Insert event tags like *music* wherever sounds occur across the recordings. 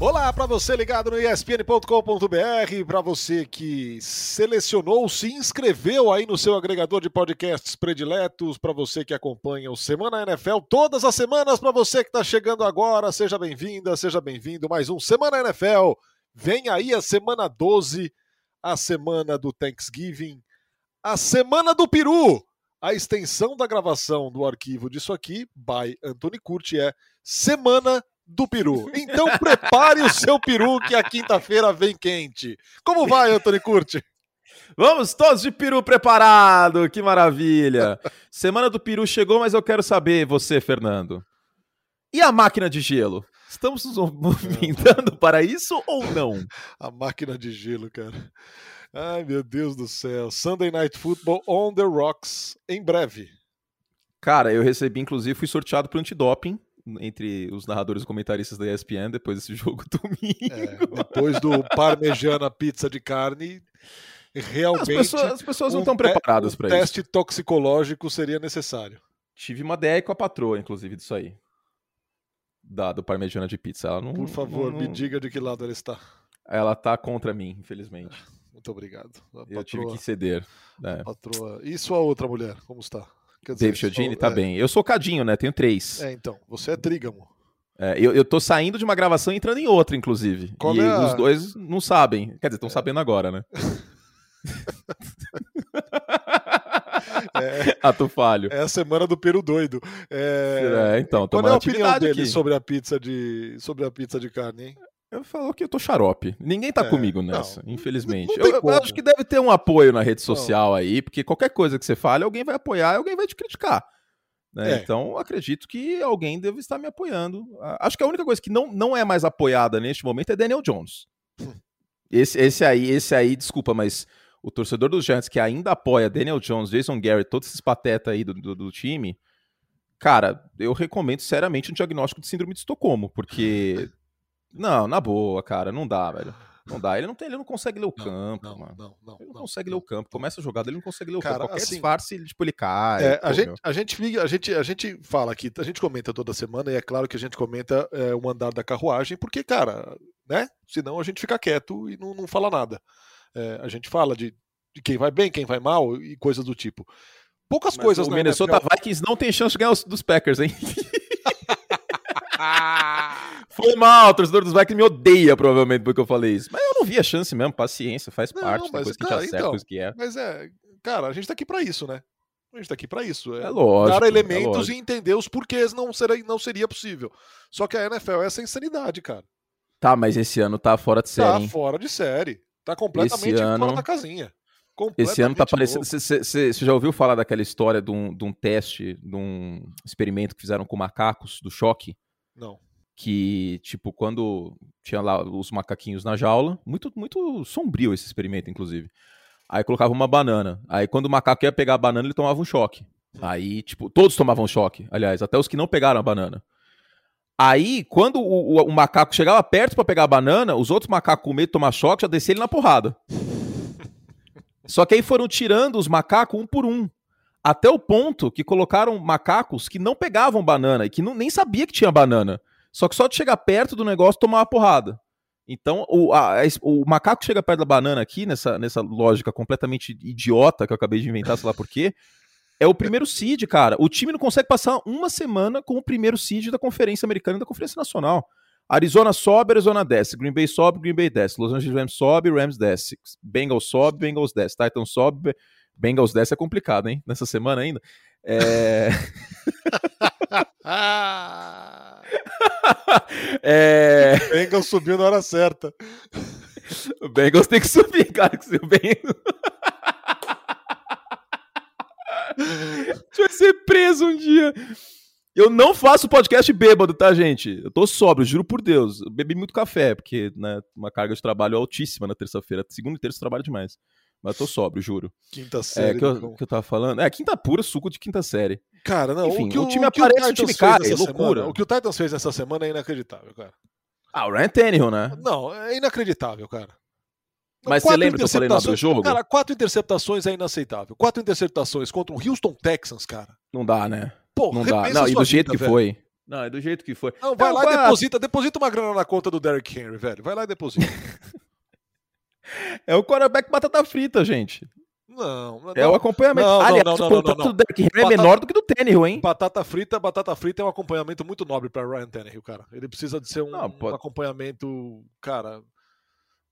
Olá para você ligado no espn.com.br, para você que selecionou, se inscreveu aí no seu agregador de podcasts prediletos, para você que acompanha o Semana NFL todas as semanas, para você que está chegando agora, seja bem-vinda, seja bem-vindo, mais um Semana NFL. Vem aí a semana 12, a semana do Thanksgiving, a semana do Peru. A extensão da gravação do arquivo disso aqui, by Anthony Curti, é Semana do peru. Então prepare o seu peru que a quinta-feira vem quente. Como vai, Antônio Curti? Vamos todos de peru preparado, que maravilha. Semana do peru chegou, mas eu quero saber, você, Fernando. E a máquina de gelo? Estamos nos movimentando para isso ou não? A máquina de gelo, cara. Ai, meu Deus do céu. Sunday Night Football on the Rocks em breve. Cara, eu recebi, inclusive, fui sorteado para antidoping entre os narradores e comentaristas da ESPN depois desse *laughs* jogo domingo. É, depois do parmegiana pizza de carne, realmente. As pessoas, as pessoas não estão preparadas para isso. teste toxicológico seria necessário. Tive uma ideia com a patroa, inclusive, disso aí. Da, do parmegiana de pizza. Ela não, Por favor, não, me diga de que lado ela está. Ela tá contra mim, infelizmente. Muito obrigado. Eu tive que ceder. É. Patroa. E sua outra mulher, como está? Quer dizer, Dave Chiodini tá é. bem. Eu sou cadinho, né? Tenho três. É, então. Você é trígamo. É, eu, eu tô saindo de uma gravação e entrando em outra, inclusive. Qual e é a... os dois não sabem. Quer dizer, estão é. sabendo agora, né? *laughs* É, *laughs* Ato falho. É a semana do peru doido. É, é então, Qual é a opinião dele aqui. sobre a pizza de sobre a pizza de carne, hein? Eu falo que eu tô xarope. Ninguém tá é, comigo nessa, não, infelizmente. Não eu, eu, acho que deve ter um apoio na rede social não. aí, porque qualquer coisa que você fale, alguém vai apoiar e alguém vai te criticar. Né? É. Então, acredito que alguém deve estar me apoiando. Acho que a única coisa que não, não é mais apoiada neste momento é Daniel Jones. Hum. Esse, esse aí, esse aí, desculpa, mas o torcedor dos Giants que ainda apoia Daniel Jones, Jason Garrett, todos esses patetas aí do, do, do time, cara, eu recomendo seriamente um diagnóstico de síndrome de Estocolmo, porque *laughs* Não, na boa, cara, não dá, velho. Não dá. Ele não, tem, ele não consegue ler o não, campo, não, mano. Não, não, ele não, consegue ler o campo. Começa a jogada, ele não consegue ler o Cara, campo. Qualquer assim, disfarce, tipo, ele cai. É, pô, a, gente, a, gente, a, gente, a gente fala aqui, a gente comenta toda semana, e é claro que a gente comenta é, o andar da carruagem, porque, cara, né? Senão a gente fica quieto e não, não fala nada. É, a gente fala de, de quem vai bem, quem vai mal e coisas do tipo. Poucas Mas coisas O Minnesota NFL... Vikings não tem chance de ganhar os, dos Packers, hein? *laughs* *laughs* *laughs* Foi mal, o torcedor dos Vikings me odeia, provavelmente, porque eu falei isso. Mas eu não vi a chance mesmo, paciência, faz não, parte, mas, coisa que cara, gente acerta, então, coisa que é. Mas é, cara, a gente tá aqui pra isso, né? A gente tá aqui pra isso. É, é lógico. Dar é elementos é e entender os porquês não, seria, não seria possível. Só que a NFL é essa insanidade, cara. Tá, mas esse ano tá fora de série. Tá hein? fora de série. Tá completamente ano... fora da casinha. Esse ano tá parecendo. Você já ouviu falar daquela história de um, de um teste, de um experimento que fizeram com macacos, do choque? Não. Que, tipo, quando tinha lá os macaquinhos na jaula, muito, muito sombrio esse experimento, inclusive. Aí colocava uma banana. Aí quando o macaco ia pegar a banana, ele tomava um choque. Aí, tipo, todos tomavam choque, aliás, até os que não pegaram a banana. Aí, quando o, o, o macaco chegava perto para pegar a banana, os outros macacos com medo de tomar choque já desciam ele na porrada. Só que aí foram tirando os macacos um por um. Até o ponto que colocaram macacos que não pegavam banana e que não, nem sabia que tinha banana. Só que só de chegar perto do negócio tomava porrada. Então, o, a, o macaco chega perto da banana aqui, nessa, nessa lógica completamente idiota que eu acabei de inventar, sei lá por quê, é o primeiro seed, cara. O time não consegue passar uma semana com o primeiro seed da Conferência Americana e da Conferência Nacional. Arizona sobe, Arizona desce. Green Bay sobe, Green Bay desce. Los Angeles Rams sobe, Rams desce. Bengals sobe, Bengals desce. Titans sobe, Bengals 10 é complicado, hein? Nessa semana ainda. É... *laughs* *laughs* é... Bengals subiu na hora certa. O Bengals tem que subir, cara. Que o Bengals... Vai ser preso um dia. Eu não faço podcast bêbado, tá, gente? Eu tô sóbrio, juro por Deus. Eu bebi muito café, porque né, uma carga de trabalho altíssima na terça-feira. Segunda e terça eu trabalho demais. Mas eu tô sóbrio, juro. Quinta série. É, que eu, que eu tava falando. É, quinta pura, suco de quinta série. Cara, não. Enfim, o, que o, o time o aparece, o, o time cai, é loucura. Semana, o que o Titans fez nessa semana é inacreditável, cara. Ah, o Ryan Tannehill, né? Não, é inacreditável, cara. Mas você lembra que eu falei no jogo? Cara, quatro interceptações é inaceitável. Quatro interceptações contra o Houston Texans, cara. Não dá, né? Pô, não dá. Não, e do jeito vida, que velho. foi. Não, é do jeito que foi. Não, vai lá e deposita, deposita uma grana na conta do Derrick Henry, velho. Vai lá e deposita. *laughs* é o quarterback batata frita, gente. Não, não, É o acompanhamento. Não, Aliás, não, não, o não, contrato não, não. do Derrick Henry é Batata- menor do que do Tannehill, hein? Batata frita, batata frita é um acompanhamento muito nobre para Ryan Tannehill, cara. Ele precisa de ser um, Não, um acompanhamento, cara.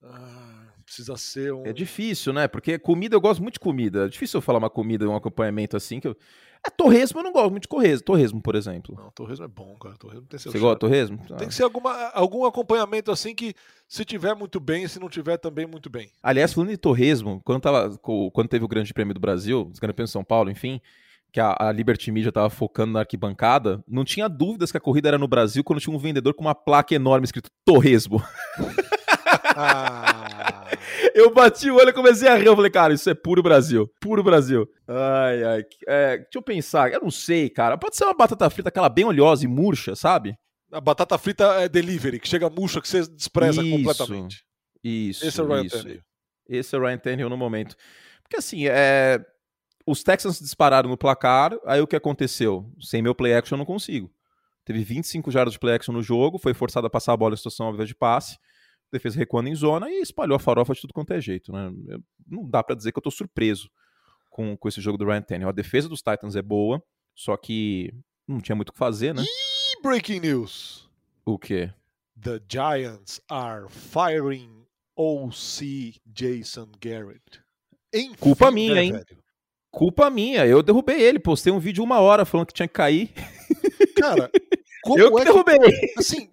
ah, precisa ser um. É difícil, né? Porque comida, eu gosto muito de comida. É difícil eu falar uma comida, um acompanhamento assim. que eu... É torresmo, eu não gosto muito de torresmo. Torresmo, por exemplo. Não, torresmo é bom, cara. Torresmo tem seu Você charme. gosta de torresmo? Tem Ah. que ser alguma, algum acompanhamento assim que, se tiver muito bem, se não tiver também muito bem. Aliás, falando de torresmo, quando, tava, quando teve o Grande Prêmio do Brasil, os Grande Prêmio de São Paulo, enfim, que a, a Liberty Media tava focando na arquibancada, não tinha dúvidas que a corrida era no Brasil quando tinha um vendedor com uma placa enorme escrito torresmo. *laughs* Ah, *laughs* Eu bati o olho e comecei a rir. Eu falei, cara, isso é puro Brasil. Puro Brasil. Ai, ai. É, deixa eu pensar. Eu não sei, cara. Pode ser uma batata frita, aquela bem oleosa e murcha, sabe? a batata frita é delivery, que chega murcha, que você despreza Isso. completamente. Isso. Esse é o Ryan isso. Tannehill. Esse é o Ryan Tannehill no momento. Porque assim, é... os Texans dispararam no placar, aí o que aconteceu? Sem meu play action eu não consigo. Teve 25 jardas de play action no jogo, foi forçado a passar a bola em situação invés de passe, defesa recuando em zona e espalhou a farofa de tudo quanto é jeito. Né? Não dá pra dizer que eu tô surpreso com, com esse jogo do Ryan Tannehill. A defesa dos Titans é boa, só que não tinha muito o que fazer, né? E breaking news: O quê? The Giants are firing OC Jason Garrett. Enfim, Culpa minha, né, hein? velho? Culpa minha, eu derrubei ele, postei um vídeo uma hora falando que tinha que cair. Cara, *laughs* como eu que é que derrubei. assim,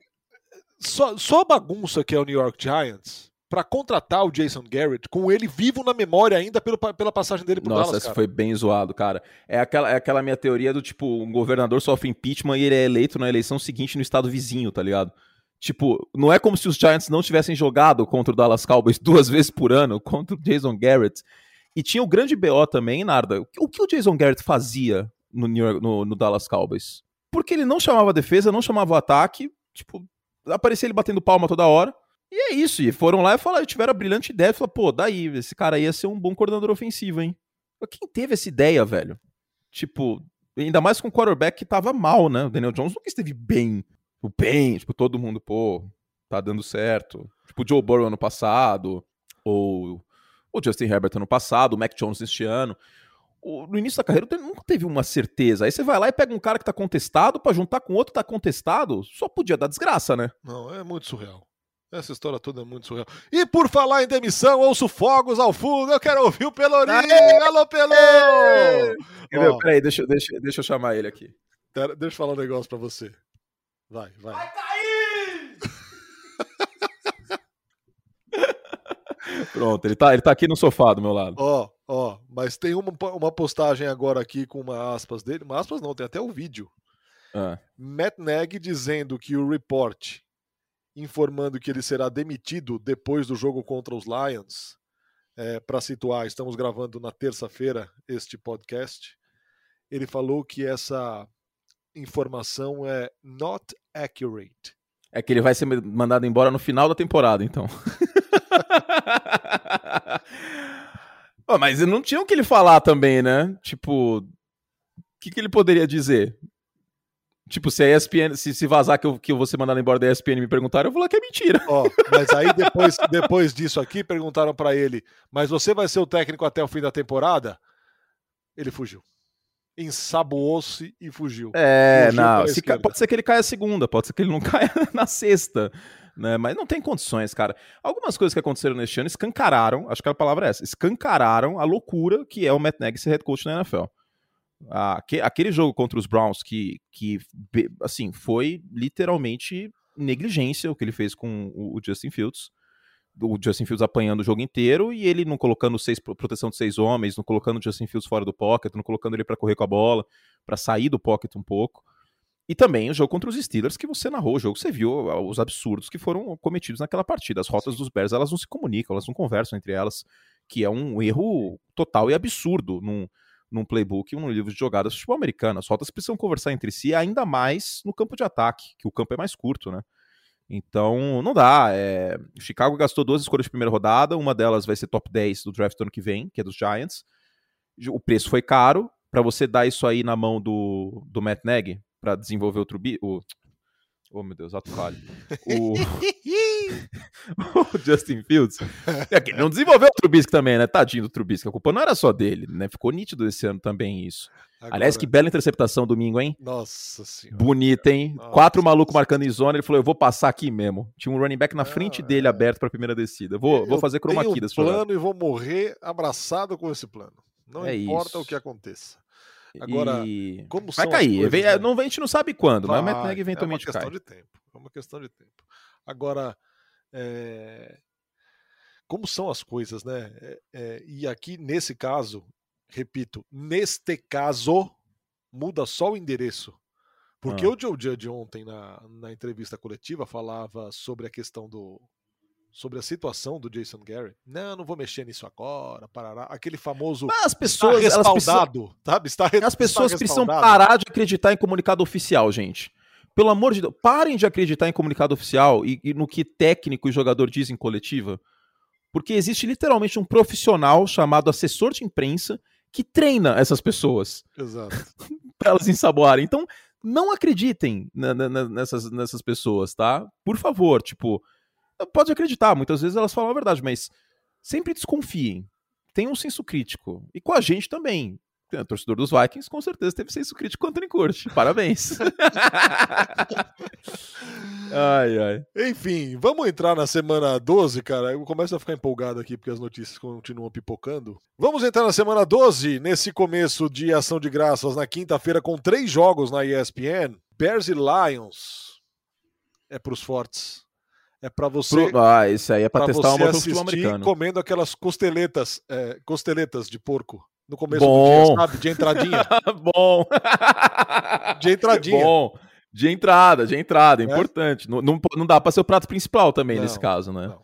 só, só a bagunça que é o New York Giants pra contratar o Jason Garrett com ele vivo na memória ainda pelo, pela passagem dele pro Nossa, Dallas, cara. foi bem zoado, cara. É aquela, é aquela minha teoria do tipo, um governador sofre impeachment e ele é eleito na eleição seguinte no estado vizinho, tá ligado? Tipo, não é como se os Giants não tivessem jogado contra o Dallas Cowboys *laughs* duas vezes por ano, contra o Jason Garrett. E tinha o grande BO também, Narda. O que o Jason Garrett fazia no, New York- no- no Dallas Cowboys? Porque ele não chamava defesa, não chamava ataque, tipo, aparecia ele batendo palma toda hora. E é isso, e foram lá e falaram, tiveram a brilhante ideia, falaram, pô, daí, esse cara ia ser um bom coordenador ofensivo, hein? Quem teve essa ideia, velho? Tipo, ainda mais com o quarterback que tava mal, né? O Daniel Jones nunca esteve bem. Tipo, bem, tipo, todo mundo, pô, tá dando certo. Tipo, o Joe Burrow ano passado, ou o Justin Herbert ano passado, o Mac Jones este ano. No início da carreira nunca teve uma certeza. Aí você vai lá e pega um cara que tá contestado pra juntar com outro que tá contestado, só podia dar desgraça, né? Não, é muito surreal. Essa história toda é muito surreal. E por falar em demissão, ouço fogos ao fundo. Eu quero ouvir o Pelourinho. Alô, Pelô! Entendeu? Ó, Peraí, deixa, deixa, deixa eu chamar ele aqui. pera- deixa eu falar um negócio pra você. Vai, vai. *laughs* Pronto, ele tá, ele tá aqui no sofá do meu lado. Ó, ó, mas tem uma, uma postagem agora aqui com uma aspas dele. Uma aspas não, tem até o vídeo. Ah. Matt Nagy dizendo que o report informando que ele será demitido depois do jogo contra os Lions. É, para situar, estamos gravando na terça-feira este podcast. Ele falou que essa informação é not accurate. É que ele vai ser mandado embora no final da temporada, então. *laughs* Pô, mas não tinha o que ele falar também, né? Tipo, o que, que ele poderia dizer? Tipo, se a ESPN, se, se vazar que eu, que eu vou ser mandado embora da ESPN e me perguntar, eu vou falar que é mentira. Ó, mas aí depois, depois disso aqui, perguntaram para ele: Mas você vai ser o técnico até o fim da temporada? Ele fugiu. Ensaboou-se e fugiu. É, Fugiu não. se pode ser que ele caia segunda, pode ser que ele não *laughs* caia na sexta. Né? Mas não tem condições, cara. Algumas coisas que aconteceram neste ano escancararam, acho que a palavra é essa, escancararam a loucura que é o Matt Nagy ser head coach na NFL. Aque- aquele jogo contra os Browns que, que assim, foi literalmente negligência o que ele fez com o Justin Fields. O Justin Fields apanhando o jogo inteiro e ele não colocando seis, proteção de seis homens, não colocando o Justin Fields fora do pocket, não colocando ele para correr com a bola, para sair do pocket um pouco. E também o jogo contra os Steelers, que você narrou o jogo, você viu ah, os absurdos que foram cometidos naquela partida. As rotas dos Bears, elas não se comunicam, elas não conversam entre elas, que é um erro total e absurdo num, num playbook, num livro de jogadas futebol americano. As rotas precisam conversar entre si, ainda mais no campo de ataque, que o campo é mais curto, né? Então, não dá. É... O Chicago gastou duas escolhas de primeira rodada, uma delas vai ser top 10 do draft do ano que vem, que é dos Giants. O preço foi caro. Para você dar isso aí na mão do, do Matt Nagy, para desenvolver o Trubisky. O... Oh, meu Deus, ato falho. *laughs* O... *laughs* o Justin Fields. É que ele não desenvolveu o Trubisky também, né? Tadinho do Trubisky. A culpa não era só dele, né? Ficou nítido esse ano também isso. Agora... Aliás, que bela interceptação domingo, hein? Nossa senhora. Bonita, hein? Nossa. Quatro malucos marcando em zona. Ele falou: Eu vou passar aqui mesmo. Tinha um running back na frente dele é... aberto para a primeira descida. Vou, vou fazer chroma key desse plano e vou morrer abraçado com esse plano. Não é importa isso. o que aconteça. Agora, e... como vai cair. Coisas, né? não, a gente não sabe quando, vai, mas o Matt eventualmente cai. É uma questão cai. de tempo. É uma questão de tempo. Agora, é... como são as coisas, né? É, é... e aqui, nesse caso, repito, neste caso, muda só o endereço. Porque ah. o Joe Judge ontem, na, na entrevista coletiva, falava sobre a questão do, sobre a situação do Jason Gary. Não, não vou mexer nisso agora, parará. Aquele famoso Mas as pessoas, está respaldado, precisam, sabe? Está, as pessoas precisam parar de acreditar em comunicado oficial, gente. Pelo amor de Deus, parem de acreditar em comunicado oficial e, e no que técnico e jogador dizem em coletiva. Porque existe literalmente um profissional chamado assessor de imprensa que treina essas pessoas. Exato. *laughs* para elas ensaboarem. Então, não acreditem nessas, nessas pessoas, tá? Por favor, tipo, Pode acreditar, muitas vezes elas falam a verdade, mas sempre desconfiem. Tenham um senso crítico. E com a gente também. O torcedor dos Vikings com certeza teve senso crítico com o Curti. Parabéns. *laughs* ai, ai. Enfim, vamos entrar na semana 12, cara. Eu começo a ficar empolgado aqui porque as notícias continuam pipocando. Vamos entrar na semana 12, nesse começo de ação de graças, na quinta-feira, com três jogos na ESPN: Bears e Lions. É pros fortes. É para você. Pro... Ah, isso aí é para testar uma futebol americano. comendo aquelas costeletas, é, costeletas de porco no começo Bom. do dia, sabe? De entradinha. *laughs* Bom. De entradinha. Bom. De entrada, de entrada, é importante. Não, não, não dá para ser o prato principal também não, nesse caso, né? Não, não.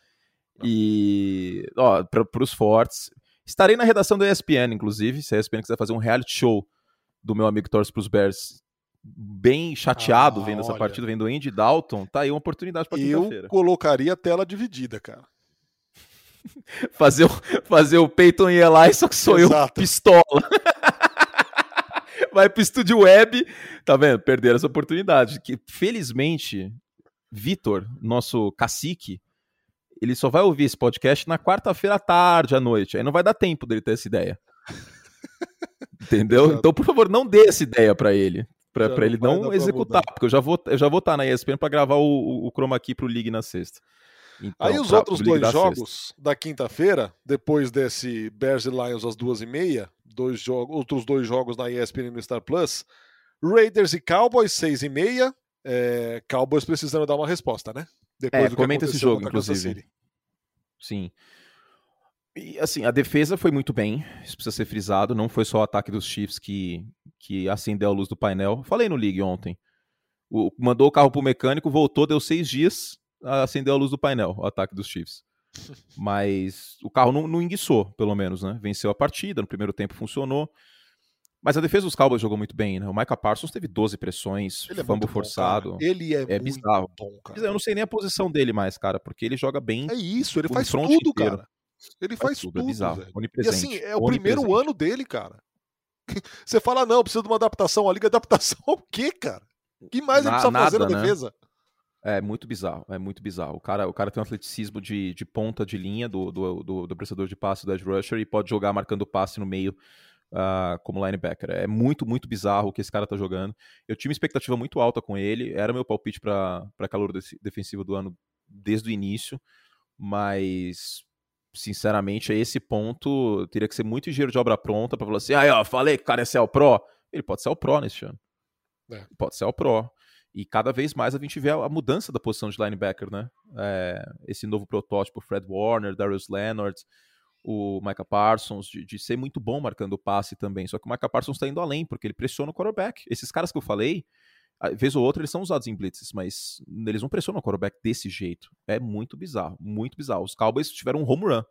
E, ó, para os fortes. Estarei na redação da ESPN, inclusive. Se a ESPN quiser fazer um reality show do meu amigo torce pros Bears bem chateado ah, vendo olha. essa partida, vendo o Andy Dalton, tá aí uma oportunidade para quinta-feira. Eu colocaria a tela dividida, cara. *laughs* fazer, o, fazer o Peyton e Eli, só que sou Exato. eu pistola. *laughs* Vai pro estúdio web, tá vendo? Perderam essa oportunidade. Que felizmente, Vitor, nosso cacique, ele só vai ouvir esse podcast na quarta-feira à tarde, à noite. Aí não vai dar tempo dele ter essa ideia. *laughs* Entendeu? Exato. Então, por favor, não dê essa ideia para ele para ele não, executar, porque eu já vou eu já vou estar tá na ESPN para gravar o, o, Chroma Key pro League na sexta. Então, Aí os pra, outros dois jogos sexta. da quinta-feira, depois desse Bears e Lions às duas e meia, dois jogos, outros dois jogos na ESPN no Star Plus, Raiders e Cowboys seis e meia, é, Cowboys precisando dar uma resposta, né? Depois é, comenta esse jogo, inclusive. Sim. E assim, a defesa foi muito bem, isso precisa ser frisado, não foi só o ataque dos Chiefs que, que acendeu a luz do painel. Falei no League ontem. O, mandou o carro pro mecânico, voltou, deu seis dias, acendeu a luz do painel, o ataque dos Chiefs. *laughs* Mas o carro não, não enguiçou, pelo menos, né? Venceu a partida, no primeiro tempo funcionou. Mas a defesa dos Cowboys jogou muito bem, né? O Micah Parsons teve 12 pressões, ele é fumble forçado. Bom, ele é, é bizarro. bom, cara. Eu não sei nem a posição dele mais, cara, porque ele joga bem. É isso, ele faz tudo, inteiro. cara. Ele faz, faz tudo, é tudo é bizarro. E assim, é o primeiro ano dele, cara. *laughs* Você fala, não, precisa de uma adaptação. A liga adaptação *laughs* o quê, cara? O que mais na, ele precisa nada, fazer na né? defesa? É muito bizarro, é muito bizarro. O cara, o cara tem um atleticismo de, de ponta de linha do, do, do, do prestador de passe do edge rusher e pode jogar marcando passe no meio uh, como linebacker. É muito, muito bizarro o que esse cara tá jogando. Eu tinha uma expectativa muito alta com ele, era meu palpite para calor defensivo do ano desde o início, mas sinceramente, a esse ponto, teria que ser muito engenheiro de obra pronta para falar assim: ah, ó, falei que o cara é o Pro. Ele pode ser o Pro nesse ano. É. Pode ser o Pro. E cada vez mais a gente vê a mudança da posição de linebacker, né? É, esse novo protótipo, Fred Warner, Darius Leonard, o Micah Parsons, de, de, ser muito bom marcando o passe também. Só que o Micah Parsons está indo além, porque ele pressiona o quarterback. Esses caras que eu falei, vez ou outra eles são usados em blitzes, mas eles não pressionam o quarterback desse jeito. É muito bizarro, muito bizarro. Os Cowboys tiveram um home run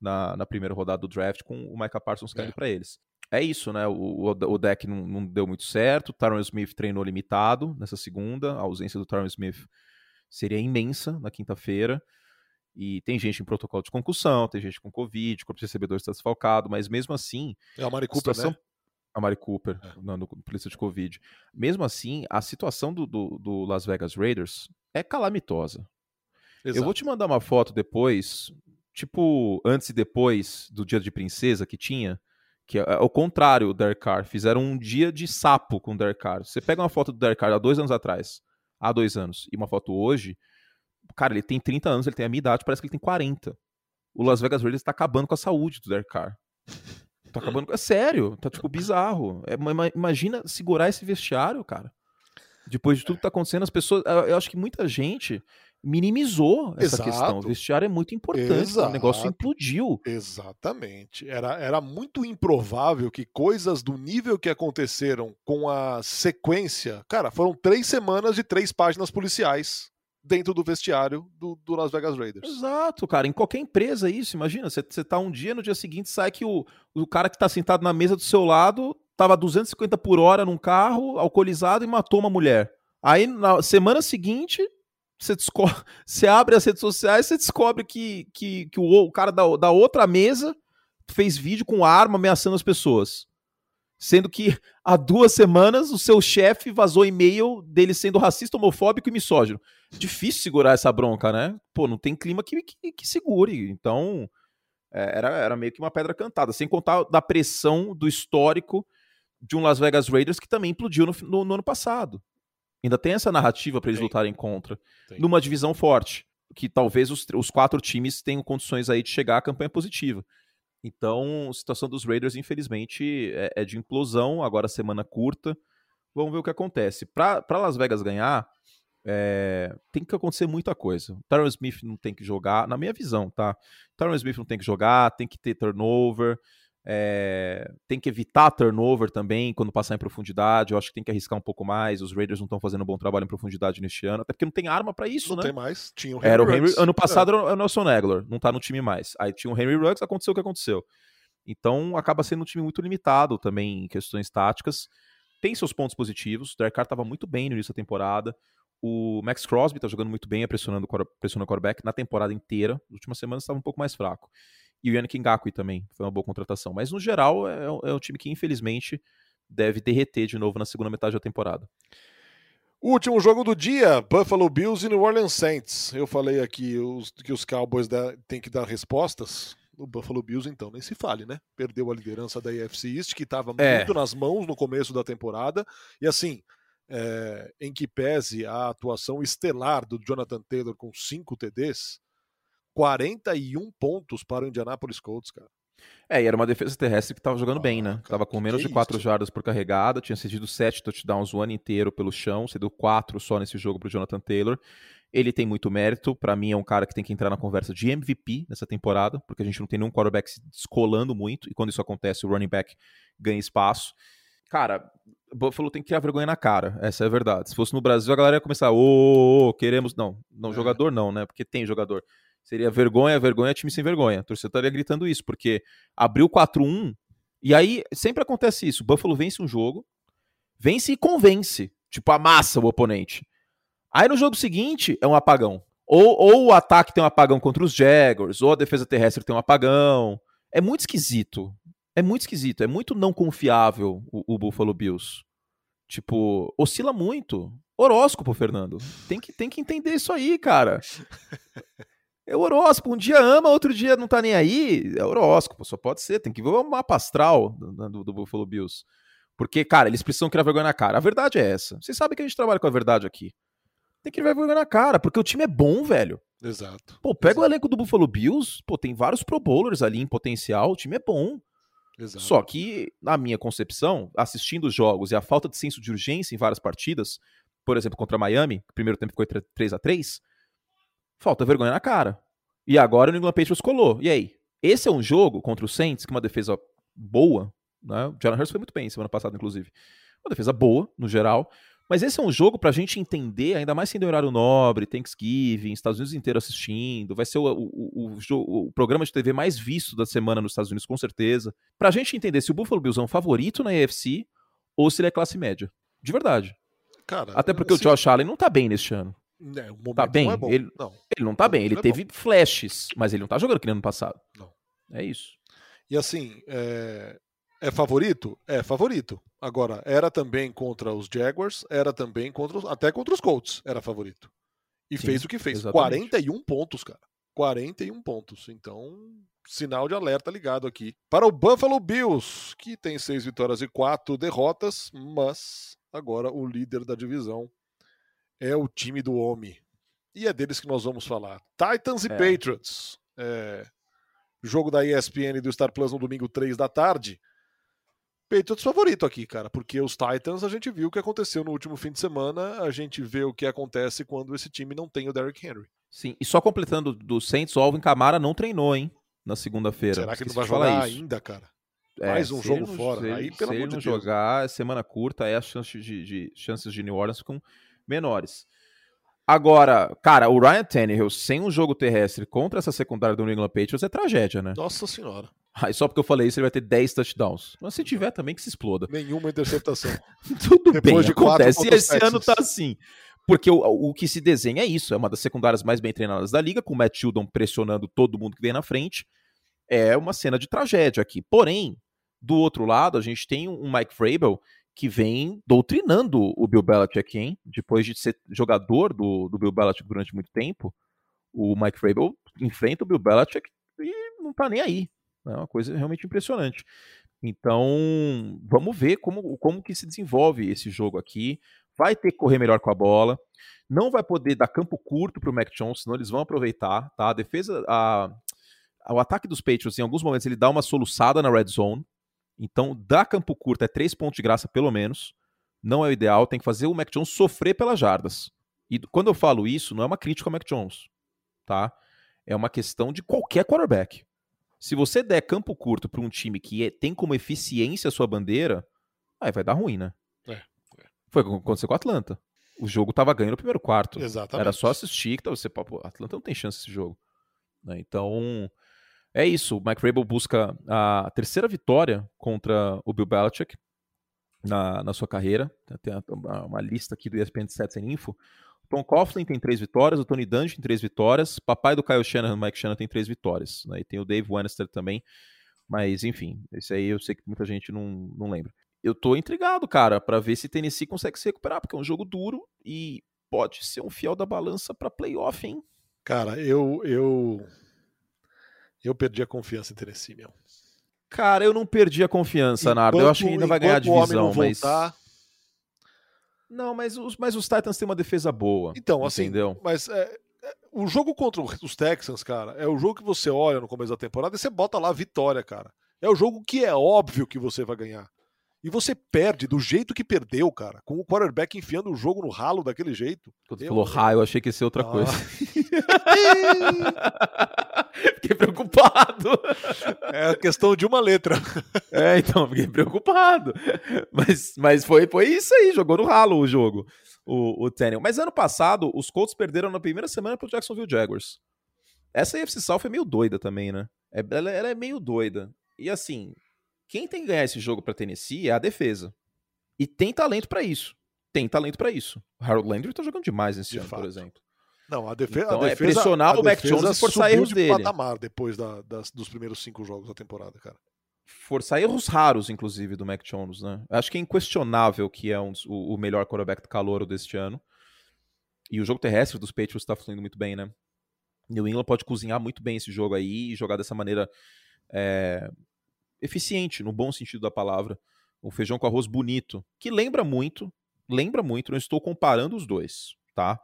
na, na primeira rodada do draft com o Micah Parsons caindo é. para eles. É isso, né? O, o, deck não, não, deu muito certo. O Tyron Smith treinou limitado nessa segunda. A ausência do Tyron Smith seria imensa na quinta-feira. E tem gente em protocolo de concussão, tem gente com Covid, o corpo de recebedor está desfalcado, mas mesmo assim. É a Mari Cooper, situação... né? A Mari Cooper, é. no, no polícia de Covid. Mesmo assim, a situação do, do, do Las Vegas Raiders é calamitosa. Exato. Eu vou te mandar uma foto depois, tipo, antes e depois do dia de princesa que tinha, que é, é o contrário o Derek Carr. Fizeram um dia de sapo com o Derek Carr. Você pega uma foto do Derek Carr há dois anos atrás, há dois anos, e uma foto hoje, cara, ele tem 30 anos, ele tem a minha idade, parece que ele tem 40. O Las Vegas Raiders tá acabando com a saúde do Derek Carr. Tá acabando. É sério, tá tipo bizarro. É, imagina segurar esse vestiário, cara. Depois de tudo que tá acontecendo, as pessoas. Eu acho que muita gente minimizou essa Exato. questão. O vestiário é muito importante, Exato. o negócio implodiu. Exatamente. Era, era muito improvável que coisas do nível que aconteceram com a sequência. Cara, foram três semanas de três páginas policiais dentro do vestiário do, do, Las Vegas Raiders. Exato, cara. Em qualquer empresa é isso. Imagina, você, você tá um dia, no dia seguinte sai que o, o cara que tá sentado na mesa do seu lado tava 250 por hora num carro, alcoolizado e matou uma mulher. Aí na semana seguinte você, descobre, *laughs* você abre as redes sociais você descobre que, que, que o, o cara da, da outra mesa fez vídeo com arma ameaçando as pessoas. Sendo que há duas semanas o seu chefe vazou e-mail dele sendo racista, homofóbico e misógino. Difícil segurar essa bronca, né? Pô, não tem clima que, que, que segure. Então, é, era, era meio que uma pedra cantada. Sem contar da pressão do histórico de um Las Vegas Raiders que também implodiu no, no, no ano passado. Ainda tem essa narrativa para eles tem. lutarem contra. Tem. Numa divisão forte. Que talvez os, os quatro times tenham condições aí de chegar à campanha positiva. Então, a situação dos Raiders, infelizmente, é, é de implosão. Agora, semana curta. Vamos ver o que acontece. Para Las Vegas ganhar, é, tem que acontecer muita coisa. Tyron Smith não tem que jogar, na minha visão, tá? Tyron Smith não tem que jogar, tem que ter turnover. É, tem que evitar turnover também quando passar em profundidade. Eu acho que tem que arriscar um pouco mais. Os Raiders não estão fazendo um bom trabalho em profundidade neste ano, até porque não tem arma para isso, não né? tem mais. Tinha o Henry era o Henry, ano passado é. era o Nelson Aguilar, não tá no time mais. Aí tinha o Henry Ruggs, aconteceu o que aconteceu. Então acaba sendo um time muito limitado também em questões táticas. Tem seus pontos positivos. O Derek Carr estava muito bem no início da temporada. O Max Crosby está jogando muito bem, pressionando, pressionando o quarterback na temporada inteira. Nas últimas semanas estava um pouco mais fraco. E o Yannick Ngakwe também foi uma boa contratação. Mas, no geral, é, é um time que, infelizmente, deve derreter de novo na segunda metade da temporada. Último jogo do dia, Buffalo Bills e New Orleans Saints. Eu falei aqui os, que os Cowboys têm que dar respostas. O Buffalo Bills, então, nem se fale, né? Perdeu a liderança da AFC East, que estava é. muito nas mãos no começo da temporada. E assim, é, em que pese a atuação estelar do Jonathan Taylor com cinco TDs, 41 pontos para o Indianapolis Colts, cara. É, e era uma defesa terrestre que estava jogando ah, bem, né? Cara, tava com menos de 4 é jardas por carregada, tinha cedido 7 touchdowns o ano inteiro pelo chão, cedeu 4 só nesse jogo para o Jonathan Taylor. Ele tem muito mérito, para mim é um cara que tem que entrar na conversa de MVP nessa temporada, porque a gente não tem nenhum quarterback se descolando muito, e quando isso acontece, o running back ganha espaço. Cara, o Buffalo tem que criar vergonha na cara, essa é a verdade. Se fosse no Brasil, a galera ia começar, ô, oh, oh, queremos. Não, não, é. jogador não, né? Porque tem jogador. Seria vergonha, vergonha, time sem vergonha. A torcida estaria gritando isso, porque abriu 4-1, e aí sempre acontece isso. O Buffalo vence um jogo, vence e convence. Tipo, amassa o oponente. Aí no jogo seguinte é um apagão. Ou, ou o ataque tem um apagão contra os Jaguars, ou a defesa terrestre tem um apagão. É muito esquisito. É muito esquisito. É muito não confiável o, o Buffalo Bills. Tipo, oscila muito. Horóscopo, Fernando. Tem que, tem que entender isso aí, cara. *laughs* É horóscopo. Um dia ama, outro dia não tá nem aí. É horóscopo, só pode ser. Tem que ver o mapa astral do, do, Buffalo Bills. Porque, cara, eles precisam criar vergonha na cara. A verdade é essa. Vocês sabem que a gente trabalha com a verdade aqui. Tem que criar vergonha na cara, porque o time é bom, velho. Exato. Pô, pega Exato. o elenco do Buffalo Bills, pô, tem vários Pro Bowlers ali em potencial, o time é bom. Exato. Só que, na minha concepção, assistindo os jogos e a falta de senso de urgência em várias partidas, por exemplo, contra Miami, o primeiro tempo ficou 3 a 3 falta vergonha na cara. E agora o New England Patriots colou. E aí? Esse é um jogo contra o Saints, que é uma defesa boa, né? O Jalen Hurts foi muito bem semana passada, inclusive. Uma defesa boa, no geral. Mas esse é um jogo pra gente entender, ainda mais sendo horário nobre, Thanksgiving, Estados Unidos inteiro assistindo. Vai ser o, o, o, o, programa de TV mais visto da semana nos Estados Unidos, com certeza. Pra gente entender se o Buffalo Bills é um favorito na AFC ou se ele é classe média. De verdade. Cara, Até porque assim... o Josh Allen não tá bem neste ano. É, o tá bem. Não é ele, não. ele não tá bem. Ele é teve bom. flashes, mas ele não tá jogando que nem ano passado. Não. É isso. E assim, é... É favorito? É favorito. Agora, era também contra os Jaguars, era também contra os, até contra os Colts, era favorito. E Sim, fez o que fez. Exatamente. 41 pontos, cara. 41 pontos. Então, sinal de alerta ligado aqui. Para o Buffalo Bills, que tem seis vitórias e quatro derrotas, mas agora o líder da divisão é o time do homem. E é deles que nós vamos falar. Titans e é. Patriots. É, jogo da ESPN e do Star Plus no domingo 3 da tarde. Patriots favorito aqui, cara, porque os Titans a gente viu o que aconteceu no último fim de semana, a gente vê o que acontece quando esse time não tem o Derrick Henry. Sim, e só completando do Saints, o Alvin Camara não treinou, hein, na segunda-feira. Será que ele não vai jogar ainda, cara? É, Mais um jogo fora. Se, Aí, pelo se amor ele de não jogar, semana curta, aí as chances de, de, chances de New Orleans ficam menores. Agora, cara, o Ryan Tannehill sem um jogo terrestre contra essa secundária do New England Patriots é tragédia, né? Nossa senhora. Aí só porque eu falei isso, ele vai ter 10 touchdowns. Mas se tiver também, que se exploda. Nenhuma interceptação. *laughs* Tudo Depois bem, de acontece. E esse ano tá assim. Porque o, o que se desenha é isso. É uma das secundárias mais bem treinadas da liga, com o Matt Judon pressionando todo mundo que vem na frente. É uma cena de tragédia aqui. Porém, do outro lado, a gente tem um Mike Vrabel que vem doutrinando o Bill Belichick, hein? Depois de ser jogador do, do Bill Belichick durante muito tempo, o Mike Vrabel enfrenta o Bill Belichick e não tá nem aí. É uma coisa realmente impressionante. Então, vamos ver como, como que se desenvolve esse jogo aqui. Vai ter que correr melhor com a bola. Não vai poder dar campo curto para o Mac Jones, senão eles vão aproveitar. Tá? A defesa, a, o ataque dos Patriots, em alguns momentos, ele dá uma soluçada na red zone. Então, dar campo curto é três pontos de graça, pelo menos. Não é o ideal. Tem que fazer o Mac Jones sofrer pelas jardas. E quando eu falo isso, não é uma crítica ao Mac Jones. Tá? É uma questão de qualquer quarterback. Se você der campo curto para um time que é, tem como eficiência a sua bandeira, aí vai dar ruim, né? É, é. Foi o que aconteceu com o Atlanta. O jogo tava ganhando no primeiro quarto. Exatamente. Era só assistir que você, pô, Atlanta não tem chance esse jogo. Né? Então, é isso. O Mike Rabel busca a terceira vitória contra o Bill Belichick na, na sua carreira. Tem uma, uma lista aqui do ESPN 7 sem info. Tom Coughlin tem três vitórias, o Tony Dungy tem três vitórias, papai do Kyle Shanahan, Mike Shanahan tem três vitórias, né? e tem o Dave Wennester também, mas enfim, esse aí eu sei que muita gente não, não lembra. Eu tô intrigado, cara, para ver se Tennessee consegue se recuperar, porque é um jogo duro e pode ser um fiel da balança para playoff, hein? Cara, eu eu eu perdi a confiança em Tennessee, meu. Cara, eu não perdi a confiança, Nardo. Eu acho que ainda vai ganhar a divisão, mas voltar, não, mas os, mas os Titans têm uma defesa boa. Então, assim, entendeu? mas é, é, o jogo contra os Texans, cara, é o jogo que você olha no começo da temporada e você bota lá vitória, cara. É o jogo que é óbvio que você vai ganhar. E você perde do jeito que perdeu, cara, com o quarterback enfiando o jogo no ralo daquele jeito. Quando você falou raio, eu achei que ia ser outra ah. coisa. *laughs* fiquei preocupado. É questão de uma letra. *laughs* É, então, fiquei preocupado. Mas, mas foi, foi isso aí, jogou no ralo o jogo, o, o Tannehill. Mas ano passado, os Colts perderam na primeira semana pro Jacksonville Jaguars. Essa AFC South é meio doida também, né? É, ela, ela é meio doida. E assim, quem tem que ganhar esse jogo para Tennessee é a defesa. E tem talento para isso. Tem talento para isso. O Harold Landry tá jogando demais esse de ano, fato. por exemplo. Não, a, defe então, a defesa. É pressionar o Mac Jones e forçar erros de dele. patamar depois da, das, dos primeiros cinco jogos da temporada, cara. Forçar erros raros, inclusive, do Mac Jones, né? Acho que é inquestionável que é um, o, o melhor quarterback calor deste ano. E o jogo terrestre dos Patriots está fluindo muito bem, né? New England pode cozinhar muito bem esse jogo aí e jogar dessa maneira é, eficiente, no bom sentido da palavra. Um feijão com arroz bonito, que lembra muito, lembra muito, não estou comparando os dois, tá?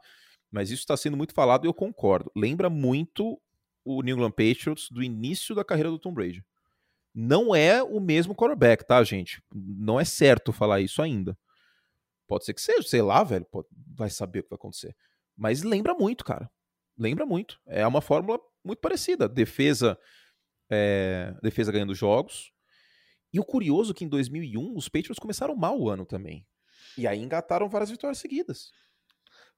Mas isso está sendo muito falado e eu concordo. Lembra muito o New England Patriots do início da carreira do Tom Brady. Não é o mesmo quarterback, tá, gente? Não é certo falar isso ainda. Pode ser que seja, sei lá, velho, pode, vai saber o que vai acontecer. Mas lembra muito, cara. Lembra muito. É uma fórmula muito parecida. Defesa é, defesa ganhando jogos. E o curioso é que em 2001 os Patriots começaram mal o ano também. E aí engataram várias vitórias seguidas.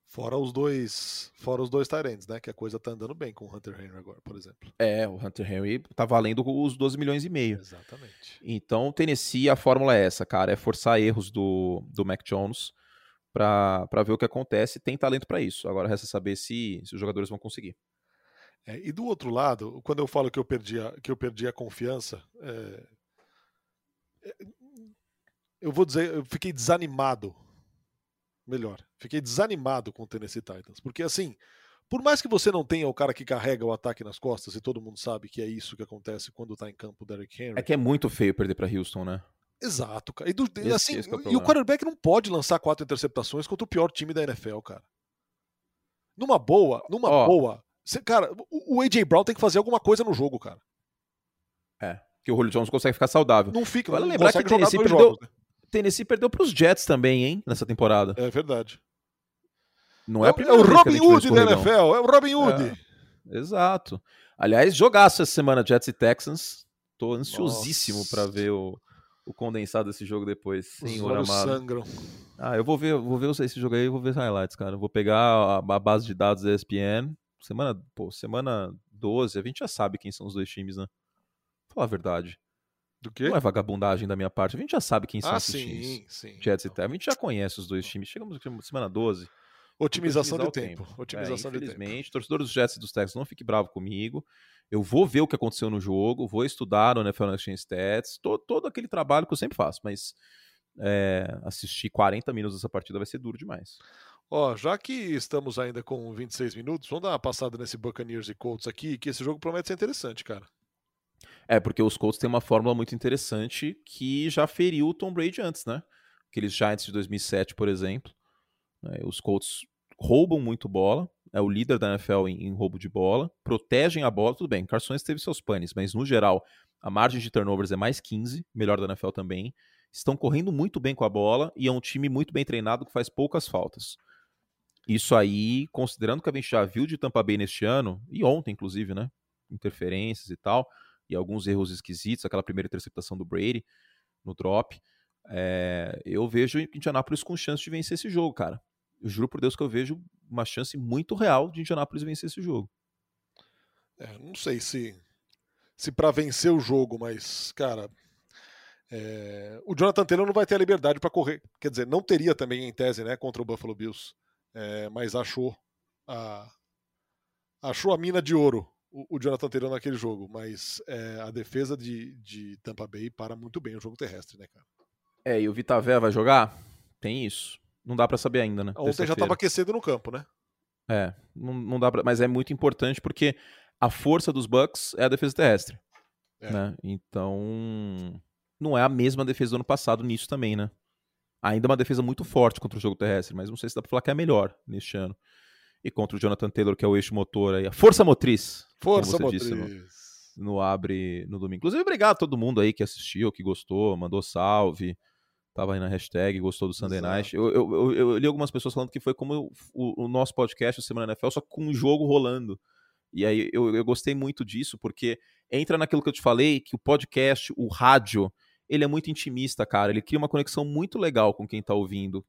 Fora os dois, fora os dois Tyrants, né? Que a coisa tá andando bem com o Hunter Henry agora, por exemplo. É, o Hunter Henry tá valendo os 12 milhões e meio. Exatamente. Então, Tennessee, a fórmula é essa, cara, é forçar erros do, do Mac Jones para ver o que acontece. Tem talento para isso. Agora resta saber se, se os jogadores vão conseguir. É, e do outro lado, quando eu falo que eu perdi a, que eu perdi a confiança, é, Eu vou dizer, eu fiquei desanimado. Melhor, fiquei desanimado com o Tennessee Titans. Porque assim, por mais que você não tenha o cara que carrega o ataque nas costas, e todo mundo sabe que é isso que acontece quando tá em campo o Derrick Henry. É que é muito feio perder para Houston, né? Exato, cara. E, do, esse, assim, esse é e o quarterback não pode lançar quatro interceptações contra o pior time da NFL, cara. Numa boa, numa oh. boa. Cara, o AJ Brown tem que fazer alguma coisa no jogo, cara. É, que o Julio Jones consegue ficar saudável. Não fica, vale lembrar que o Tennessee perdeu, jogos, né? Tennessee perdeu pros Jets também, hein, nessa temporada. É verdade. Não é, é, é o Robin Hood da NFL, é o Robin Hood. É, exato. Aliás, jogaço essa semana Jets e Texans. Tô ansiosíssimo para ver o, o condensado desse jogo depois. Senhor amado. sangram. Ah, eu vou ver, vou ver esse jogo aí, vou ver os highlights, cara. Vou pegar a, a base de dados da ESPN. Semana, pô, semana 12, a gente já sabe quem são os dois times, né? Vou falar a verdade. Do quê? Não é vagabundagem da minha parte. A gente já sabe quem são ah, esses sim, times. Sim, Jets e Texans. A gente já conhece os dois times. Chegamos na semana 12. Otimização de tempo. tempo. Otimização é, infelizmente, torcedores dos Jets e dos Texans, não fique bravo comigo. Eu vou ver o que aconteceu no jogo, vou estudar no NFL Gen Stats, todo, todo aquele trabalho que eu sempre faço, mas é, assistir 40 minutos dessa partida vai ser duro demais. Ó, já que estamos ainda com 26 minutos, vamos dar uma passada nesse Buccaneers e Colts aqui, que esse jogo promete ser interessante, cara. É, porque os Colts têm uma fórmula muito interessante que já feriu o Tom Brady antes, né? Aqueles Giants de 2007, por exemplo. Né? Os Colts roubam muito bola, é o líder da NFL em, em, roubo de bola, protegem a bola, tudo bem, Carson teve seus panes, mas no geral a margem de turnovers é mais 15, melhor da NFL também, estão correndo muito bem com a bola e é um time muito bem treinado que faz poucas faltas. Isso aí, considerando que a gente já viu de Tampa Bay neste ano, e ontem inclusive, né, interferências e tal, e alguns erros esquisitos, aquela primeira interceptação do Brady no drop, é, eu vejo Indianapolis com chance de vencer esse jogo, cara eu juro por Deus que eu vejo uma chance muito real de Indianapolis vencer esse jogo. É, não sei se se para vencer o jogo, mas cara, é, o Jonathan Taylor não vai ter a liberdade para correr. Quer dizer, não teria também em tese, né, contra o Buffalo Bills, é, mas achou a achou a mina de ouro o, o Jonathan Taylor naquele jogo, mas é, a defesa de, de Tampa Bay para muito bem o jogo terrestre, né, cara? É, e o Vitavé vai jogar? Tem isso. Não dá para saber ainda, né? Ontem já estava aquecido no campo, né? É, não, não dá pra, mas é muito importante porque a força dos Bucks é a defesa terrestre. É. Né? Então, não é a mesma defesa do ano passado nisso também, né? Ainda uma defesa muito forte contra o jogo terrestre, mas não sei se dá pra falar que é melhor neste ano. E contra o Jonathan Taylor, que é o eixo motor aí, a força motriz. Força motriz. Disse, no, no, Abre no domingo. Inclusive, obrigado a todo mundo aí que assistiu, que gostou, mandou salve tava aí na hashtag, gostou do Sunday Exato. Night. Eu, eu, eu, eu, li algumas pessoas falando que foi como o, o, nosso podcast, o Semana NFL, só com um jogo rolando. E aí eu, eu gostei muito disso, porque entra naquilo que eu te falei, que o podcast, o rádio, ele é muito intimista, cara. Ele cria uma conexão muito legal com quem tá ouvindo.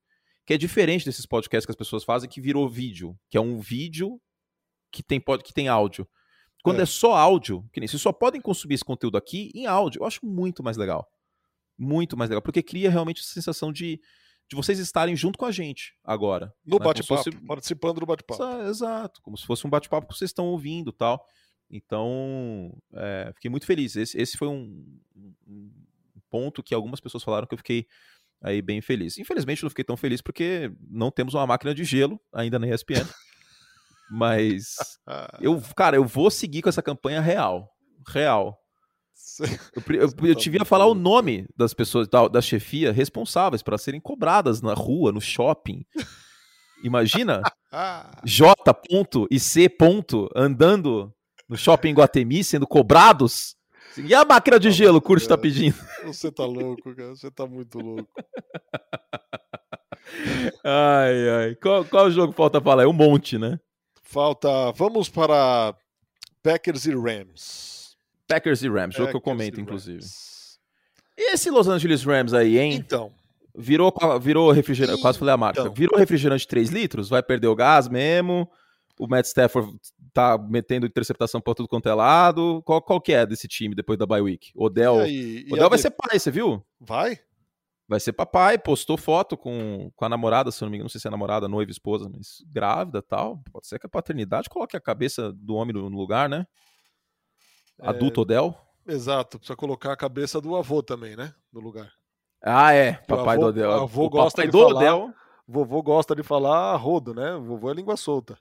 Que é diferente desses podcasts que as pessoas fazem, que virou vídeo. Que é um vídeo que tem, pod, que tem áudio. Quando é. é só áudio, que nem vocês só podem consumir esse conteúdo aqui em áudio, eu acho muito mais legal muito mais legal, porque cria realmente essa sensação de, de vocês estarem junto com a gente agora. No né? bate-papo, fosse... participando do bate-papo. Exato, como se fosse um bate-papo que vocês estão ouvindo tal. Então, é, fiquei muito feliz. Esse, esse foi um, um, ponto que algumas pessoas falaram que eu fiquei aí bem feliz. Infelizmente, não fiquei tão feliz porque não temos uma máquina de gelo ainda na ESPN. *laughs* Mas eu, cara, eu vou seguir com essa campanha real. Real. *laughs* Eu, eu, eu devia falar o nome das pessoas da, da chefia responsáveis para serem cobradas na rua, no shopping. Imagina *laughs* J. e C. andando no shopping Guatemi sendo cobrados. E a máquina de gelo, o curso está pedindo. Você tá louco, cara. Você tá muito louco. *laughs* Ai, ai. Qual, qual jogo falta falar? É um monte, né? Falta. Vamos para Packers e Rams. Packers e Rams, jogo que eu comento, inclusive. E esse Los Angeles Rams aí, hein? Então. Virou, virou refrigerante, então, quase falei a marca. Então. Virou refrigerante de 3 litros? Vai perder o gás mesmo? O Matt Stafford tá metendo interceptação por tudo quanto é lado. Qual, qual que é desse time depois da bye week? Odell, e Odell vai de... ser pai, você viu? Vai? Vai ser papai, postou foto com, com a namorada, se não me engano, não sei se é namorada, noiva, esposa, mas grávida tal. Pode ser que a paternidade coloque a cabeça do homem no lugar, né? Adulto é... Odell? Exato, precisa colocar a cabeça do avô também, né? No lugar. Ah, é. Papai avô, do Odell. avô o gosta de do falar- Odell. Vovô gosta de falar rodo, né? Vovô é língua solta.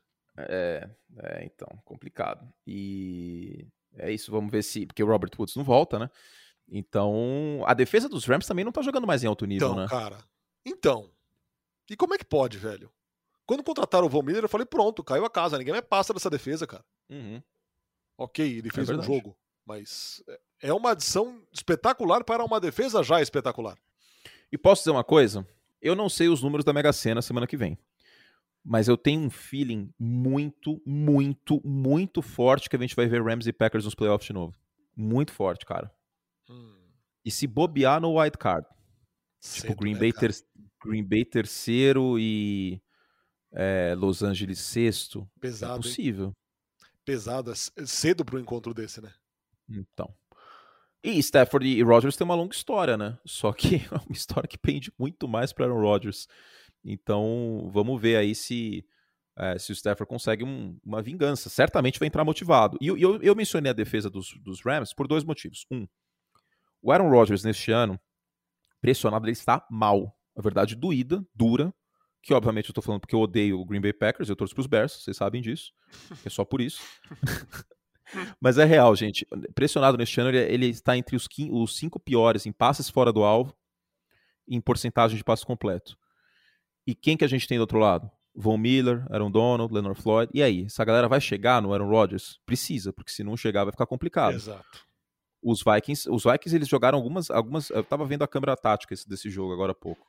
É, é, então, complicado. E é isso, vamos ver se. Porque o Robert Woods não volta, né? Então, a defesa dos Rams também não tá jogando mais em alto nível, Então, né? cara. Então. E como é que pode, velho? Quando contrataram o Von Miller, eu falei, pronto, caiu a casa. Ninguém mais passa dessa defesa, cara. Uhum. Ok, ele fez um verdade. jogo. Mas é uma adição espetacular para uma defesa já espetacular. E posso dizer uma coisa? Eu não sei os números da Mega Sena semana que vem. Mas eu tenho um feeling muito, muito, muito forte que a gente vai ver Rams e Packers nos playoffs de novo. Muito forte, cara. Hum, E se bobear no wild card. Tipo, cedo, Green, né, Bay ter- Green Bay terceiro e é, Los Angeles sexto. É Pesado, hein? possível. Pesado. É cedo pro encontro desse, né? Então. E Stafford e Rodgers têm uma longa história, né? Só que *laughs* é uma história que pende muito mais para Aaron Rodgers. Então, vamos ver aí se, eh, se o Stafford consegue um- uma vingança. Certamente vai entrar motivado. E eu, eu, eu mencionei a defesa dos, dos Rams por dois motivos. Um, o Aaron Rodgers neste ano, pressionado, ele está mal. A verdade, doída, dura. Que obviamente eu tô falando porque eu odeio o Green Bay Packers, eu torço pros Bears, vocês sabem disso. É só por isso. *laughs* Mas é real, gente. Pressionado neste ano, ele, ele está entre os, os cinco piores em passes fora do alvo e em porcentagem de passe completo. E quem que a gente tem do outro lado? Von Miller, Aaron Donald, Leonard Floyd. E aí, essa galera vai chegar no Aaron Rodgers? Precisa, porque se não chegar vai ficar complicado. Exato. Os Vikings, os Vikings eles jogaram algumas, algumas. Eu tava vendo a câmera tática esse- desse jogo agora há pouco.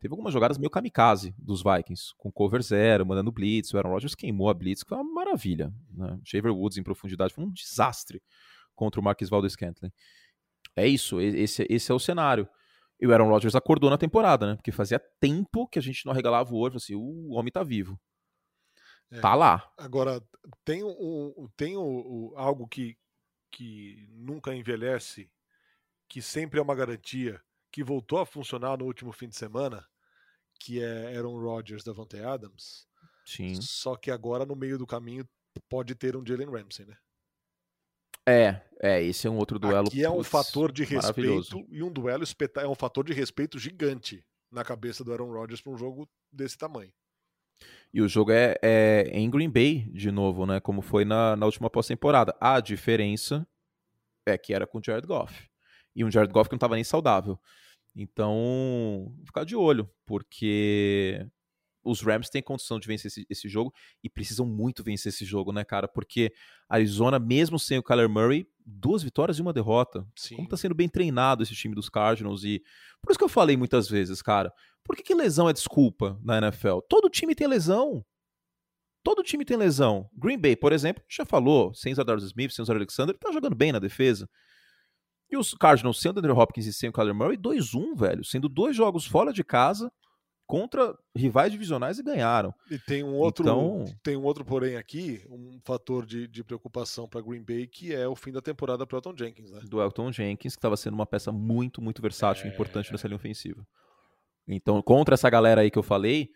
Teve algumas jogadas meio kamikaze dos Vikings, com cover zero, mandando blitz. O Aaron Rodgers queimou a blitz, que foi uma maravilha. Né? Shaver Woods em profundidade foi um desastre contra o Marquis Valdez Scantling. É isso, esse, esse é o cenário. E o Aaron Rodgers acordou na temporada, né? Porque fazia tempo que a gente não arregalava o olho, assim, o homem tá vivo. É. Tá lá. Agora, tem, um, tem o- o- algo que, que nunca envelhece, que sempre é uma garantia, que voltou a funcionar no último fim de semana, que é Aaron Rodgers da Davante Adams. Sim. Só que agora, no meio do caminho, pode ter um Jalen Ramsey, né? É, é, esse é um outro duelo. Aqui é um putz, fator de respeito e um duelo espeta é um fator de respeito gigante na cabeça do Aaron Rodgers para um jogo desse tamanho. E o jogo é, é em Green Bay, de novo, né? Como foi na, na última pós-temporada. A diferença é que era com o Jared Goff. E um Jared Goff que não estava nem saudável. Então, ficar de olho, porque os Rams têm condição de vencer esse, esse jogo e precisam muito vencer esse jogo, né, cara? Porque Arizona, mesmo sem o Kyler Murray, duas vitórias e uma derrota. Sim. Como tá sendo bem treinado esse time dos Cardinals e por isso que eu falei muitas vezes, cara, por que, que lesão é desculpa na NFL? Todo time tem lesão. Todo time tem lesão. Green Bay, por exemplo, já falou, sem o Zadarius Smith, sem o Zadar Alexander, tá jogando bem na defesa. E os Cardinals sem o Andrew Hopkins e sem o Kyler Murray, 2-1, velho, sendo dois jogos fora de casa contra rivais divisionais e ganharam. E tem um outro, Então- tem um outro porém aqui, um fator de, de preocupação para Green Bay, que é o fim da temporada para Elton Jenkins, né? do Elton Jenkins, que estava sendo uma peça muito, muito versátil e É. importante nessa linha ofensiva. Então, contra essa galera aí que eu falei,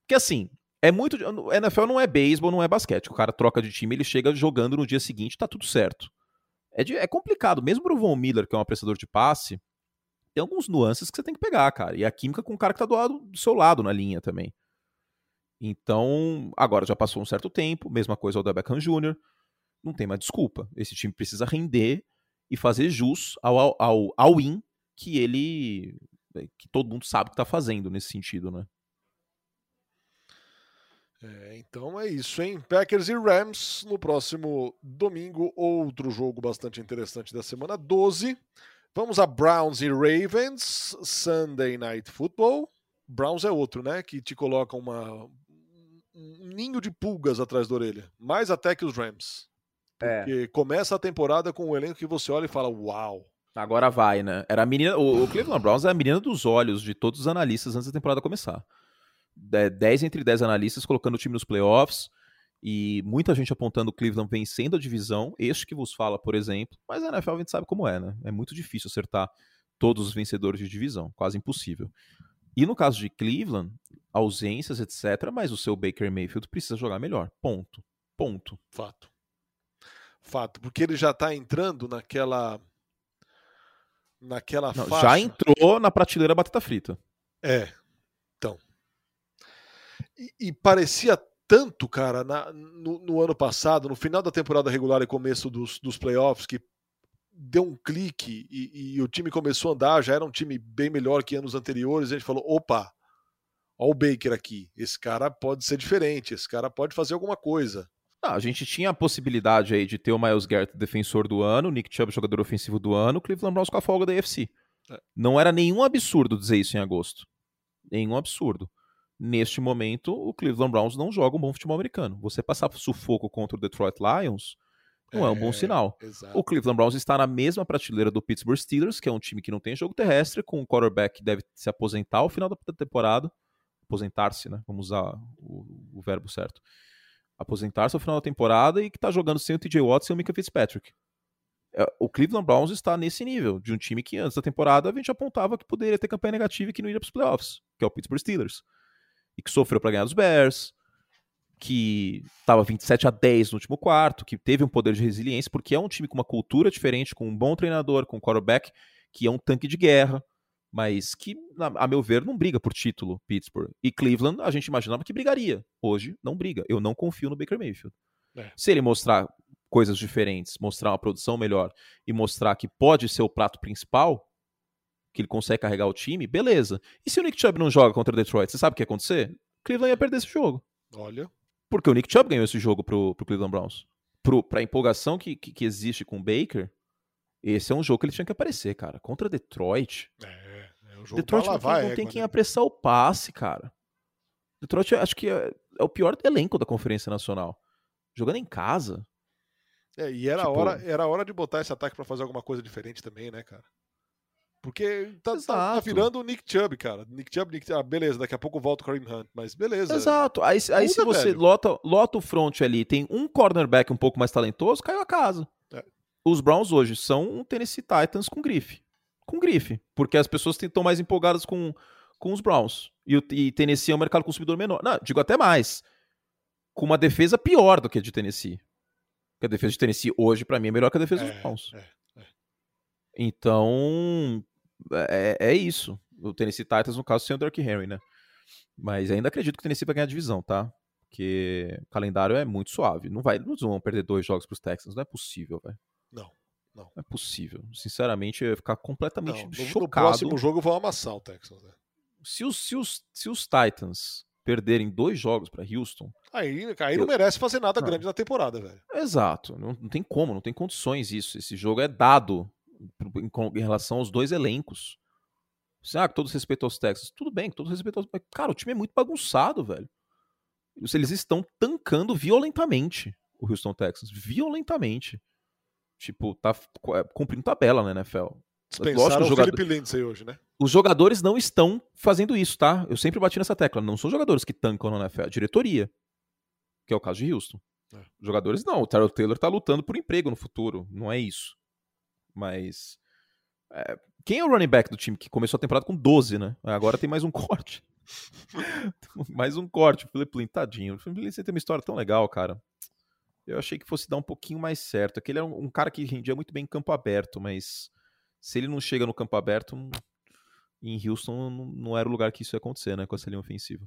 porque assim, é muito. NFL não é beisebol, não é basquete. O cara troca de time, ele chega jogando no dia seguinte, tá tudo certo. É, de- é complicado, mesmo pro Von Miller, que é um apressador de passe, tem alguns nuances que você tem que pegar, cara. E a química com o cara que tá do, lado, do seu lado na linha também. Então, agora já passou um certo tempo, mesma coisa ao da Beckham Jr., não tem mais desculpa. Esse time precisa render e fazer jus ao, ao, ao, win que ele. que todo mundo sabe que tá fazendo nesse sentido, né? É, então é isso, hein? Packers e Rams no próximo domingo, outro jogo bastante interessante da semana 12. Vamos a Browns e Ravens, Sunday Night Football. Browns é outro, né? Que te coloca uma, um ninho de pulgas atrás da orelha. Mais até que os Rams. É. Porque começa a temporada com um elenco que você olha e fala: Uau! Agora vai, né? Era a menina. O, o Cleveland Browns é a menina dos olhos de todos os analistas antes da temporada começar. De- 10 entre 10 analistas colocando o time nos playoffs. E muita gente apontando o Cleveland vencendo a divisão. Este que vos fala, por exemplo. Mas a NFL a gente sabe como é, né? É muito difícil acertar todos os vencedores de divisão. Quase impossível. E no caso de Cleveland, ausências, etc. Mas o seu Baker Mayfield precisa jogar melhor. Ponto. Ponto. Fato. Fato, porque ele já está entrando naquela naquela Não, faixa. já entrou na prateleira batata frita. É. Então. E, e parecia tanto, cara, na- no, no ano passado, no final da temporada regular e começo dos, dos playoffs, que deu um clique e, e o time começou a andar, já era um time bem melhor que anos anteriores, e a gente falou, opa, ó o Baker aqui, esse cara pode ser diferente, esse cara pode fazer alguma coisa. Ah, a gente tinha a possibilidade aí de ter o Miles Garrett defensor do ano, o Nick Chubb jogador ofensivo do ano, o Cleveland Browns com a folga da AFC. É. Não era nenhum absurdo dizer isso em agosto. Nenhum absurdo. Neste momento, o Cleveland Browns não joga um bom futebol americano. Você passar sufoco contra o Detroit Lions não é, um bom sinal. Exato. O Cleveland Browns está na mesma prateleira do Pittsburgh Steelers, que é um time que não tem jogo terrestre, com um quarterback que deve se aposentar ao final da temporada. Aposentar-se, né? Vamos usar o, o verbo certo. Aposentar-se ao final da temporada e que está jogando sem o TJ Watt e o Mika Fitzpatrick. É, O Cleveland Browns está nesse nível, de um time que antes da temporada a gente apontava que poderia ter campanha negativa e que não iria para os playoffs, que é o Pittsburgh Steelers. E que sofreu para ganhar dos Bears, que estava 27 a 10 no último quarto, que teve um poder de resiliência, porque é um time com uma cultura diferente, com um bom treinador, com um quarterback que é um tanque de guerra, mas que, a meu ver, não briga por título, Pittsburgh. E Cleveland, a gente imaginava que brigaria. Hoje, não briga. Eu não confio no Baker Mayfield. É. Se ele mostrar coisas diferentes, mostrar uma produção melhor e mostrar que pode ser o prato principal, que ele consegue carregar o time, beleza. E se o Nick Chubb não joga contra o Detroit, você sabe o que ia acontecer? Cleveland ia perder esse jogo. Olha, Porque o Nick Chubb ganhou esse jogo pro, pro Cleveland Browns. Pro, pra empolgação que, que, que existe com o Baker, esse é um jogo que ele tinha que aparecer, cara. Contra Detroit. é, é um jogo Detroit não tem, lavar não a tem quem né? apressar o passe, cara. Detroit, acho que é, é o pior elenco da Conferência Nacional. Jogando em casa. É, e era, Tipo- hora, era hora de botar esse ataque pra fazer alguma coisa diferente também, né, cara? Porque tá, tá- tá virando o Nick Chubb, cara. Nick Chubb, Nick, ah, beleza, daqui a pouco volta o Kareem Hunt, mas beleza. Exato. Aí, aí se você velho. lota, lota o front ali, tem um cornerback um pouco mais talentoso, caiu a casa. É. Os Browns hoje são um Tennessee Titans com grife. Com grife. Porque as pessoas estão mais empolgadas com, com os Browns. E, o, e Tennessee é um mercado consumidor menor. Não, digo até mais. Com uma defesa pior do que a de Tennessee. Porque a defesa de Tennessee hoje, pra mim, é melhor que a defesa É, dos Browns. é, Então, é, é isso. O Tennessee Titans, no caso, sem o Derrick Henry, né? Mas ainda acredito que o Tennessee vai ganhar a divisão, tá? Porque o calendário é muito suave. Não vai, não vão perder dois jogos pros Texans. Não é possível, velho. Não, não. Não é possível. Sinceramente, eu ia ficar completamente Não, no, no chocado. próximo jogo vão amassar o Texans, né? Se, os, se, os, se os Titans perderem dois jogos pra Houston, Aí, aí não Eu- merece fazer nada Não. grande na temporada, velho. Exato, não, não tem como, não tem condições isso. Esse jogo é dado em, em relação aos dois elencos. Você, ah, com todo respeito aos Texas, tudo bem, com todo respeito aos. Cara, o time é muito bagunçado, velho. Eles estão tancando violentamente o Houston Texans. Violentamente. Tipo, tá é, cumprindo tabela na NFL. Dispensaram o jogador- Felipe Lindsay hoje, né? Os jogadores não estão fazendo isso, tá? Eu sempre bati nessa tecla. Não são jogadores que tancam na NFL, é a diretoria. Que é o caso de Houston. É. Jogadores não. O Terrell Taylor tá lutando por emprego no futuro. Não é isso. Mas. é, quem é o running back do time que começou a temporada com 12, né? Agora tem mais um *laughs* corte. mais um corte. O Philip Lindsay, tadinho. O Philip tem uma história tão legal, cara. Eu achei que fosse dar um pouquinho mais certo. Aquele é um, um cara que rendia muito bem em campo aberto, mas se ele não chega no campo aberto, em Houston não, não era o lugar que isso ia acontecer, né? Com essa linha ofensiva.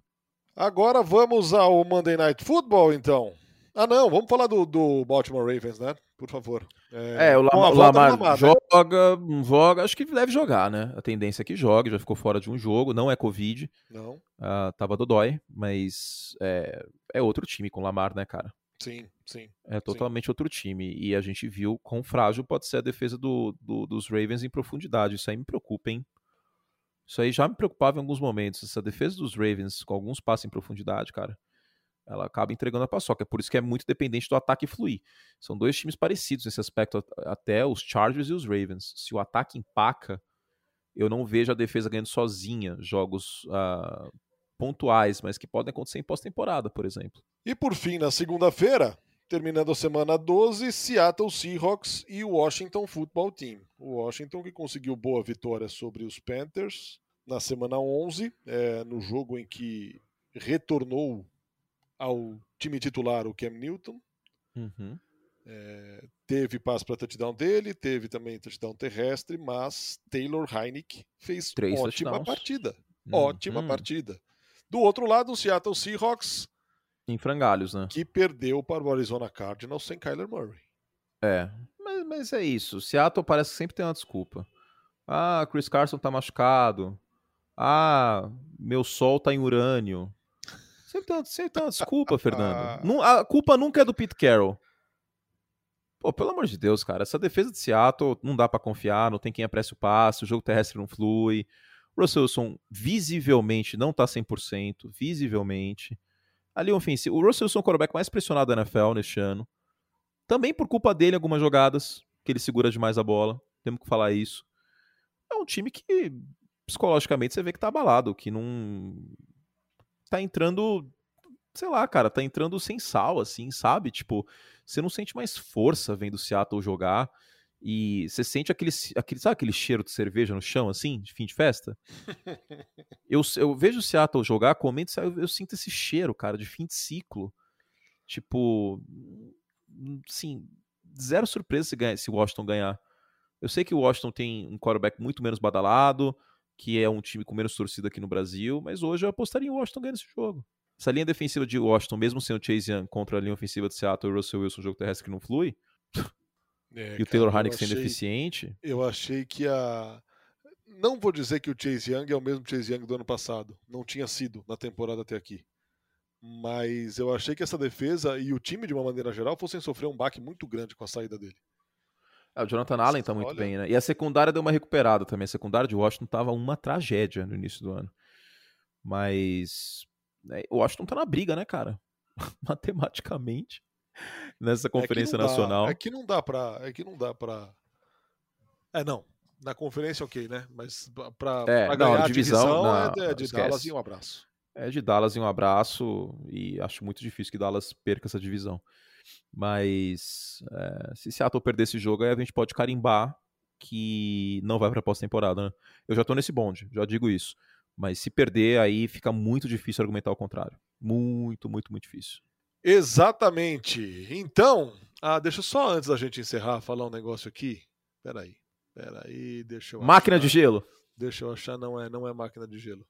Agora vamos ao Monday Night Football, então. Ah, não, vamos falar do, do Baltimore Ravens, né? Por favor. É, o Lamar, a o Lamar Lamar, né? joga, não joga, acho que deve jogar, né? A tendência é que jogue, já ficou fora de um jogo, não é Covid, Não, ah, tava dodói, mas é, é outro time com o Lamar, né, cara? sim, sim. É totalmente outro time. E a gente viu quão frágil pode ser a defesa do, do- dos Ravens em profundidade. Isso aí me preocupa, hein? Isso aí já me preocupava em alguns momentos. Essa defesa dos Ravens, com alguns passos em profundidade, cara, ela acaba entregando a paçoca. É por isso que é muito dependente do ataque fluir. São dois times parecidos nesse aspecto, até os Chargers e os Ravens. Se o ataque empaca, eu não vejo a defesa ganhando sozinha jogos ah, pontuais, mas que podem acontecer em pós-temporada, por exemplo. E por fim, na segunda-feira, terminando a semana 12, Seattle Seahawks e o Washington Football Team. O Washington que conseguiu boa vitória sobre os Panthers na semana 11, é, no jogo em que retornou ao time titular o Cam Newton. Uhum. É, teve passe para touchdown dele, teve também touchdown terrestre, mas Taylor Heineck fez Três ótima touchdowns. partida. Hum, ótima hum. partida. Do outro lado, o Seattle Seahawks. Em frangalhos, né? Que perdeu para o Arizona Cardinals sem Kyler Murray. É, mas, mas é isso. Seattle parece que sempre tem uma desculpa. Ah, Chris Carson tá machucado. Ah, meu sol tá em urânio. Sempre tem, sempre tem uma desculpa, *laughs* Fernando. a culpa nunca é do Pete Carroll. Pô, pelo amor de Deus, cara, essa defesa de Seattle não dá para confiar, não tem quem apresse o passe, o jogo terrestre não flui. O Russell Wilson visivelmente não tá 100%, visivelmente. Ali ofensivo. O Russell Wilson é o quarterback mais pressionado da NFL neste ano. Também por culpa dele algumas jogadas, que ele segura demais a bola. Temos que falar isso. É um time que psicologicamente você vê que tá abalado, que não tá entrando, sei lá, cara, tá entrando sem sal assim, sabe? Tipo, você não sente mais força vendo o Seattle jogar. E você sente aquele, aquele, sabe aquele cheiro de cerveja no chão, assim, de fim de festa? *laughs* eu, eu vejo o Seattle jogar, comento, eu, eu sinto esse cheiro, cara, de fim de ciclo. Tipo, sim, zero surpresa se, ganha, se o Washington ganhar. Eu sei que o Washington tem um quarterback muito menos badalado, que é um time com menos torcida aqui no Brasil, mas hoje eu apostaria em Washington ganhando esse jogo. Essa linha defensiva de Washington, mesmo sendo o Chase Young contra a linha ofensiva de Seattle e o Russell Wilson, jogo terrestre que não flui, é, e o Taylor Heineck sendo eficiente. Eu achei que a. Não vou dizer que o Chase Young é o mesmo Chase Young do ano passado. Não tinha sido na temporada até aqui. Mas eu achei que essa defesa e o time, de uma maneira geral, fossem sofrer um baque muito grande com a saída dele. É, o Jonathan Allen tá muito Olha... bem, né? E a secundária deu uma recuperada também. A secundária de Washington tava uma tragédia no início do ano. Mas né, o Washington tá na briga, né, cara? *laughs* Matematicamente, nessa é conferência é nacional. Dá, é que não dá pra. É que não dá pra. É, não. Na conferência, ok, né? Mas pra, é, pra ganhar a divisão, divisão não, é de, Dallas e um abraço. É de Dallas e um abraço. E acho muito difícil que Dallas perca essa divisão. Mas é, se Seattle perder esse jogo, aí a gente pode carimbar que não vai pra pós-temporada, né? Eu já tô nesse bonde, já digo isso. Mas se perder, aí fica muito difícil argumentar o contrário. Muito, muito, muito difícil. Exatamente. Então, ah, deixa só antes da gente encerrar falar um negócio aqui. Peraí, peraí, deixa eu Máquina achar. de gelo. Deixa eu achar, não é, não é máquina de gelo.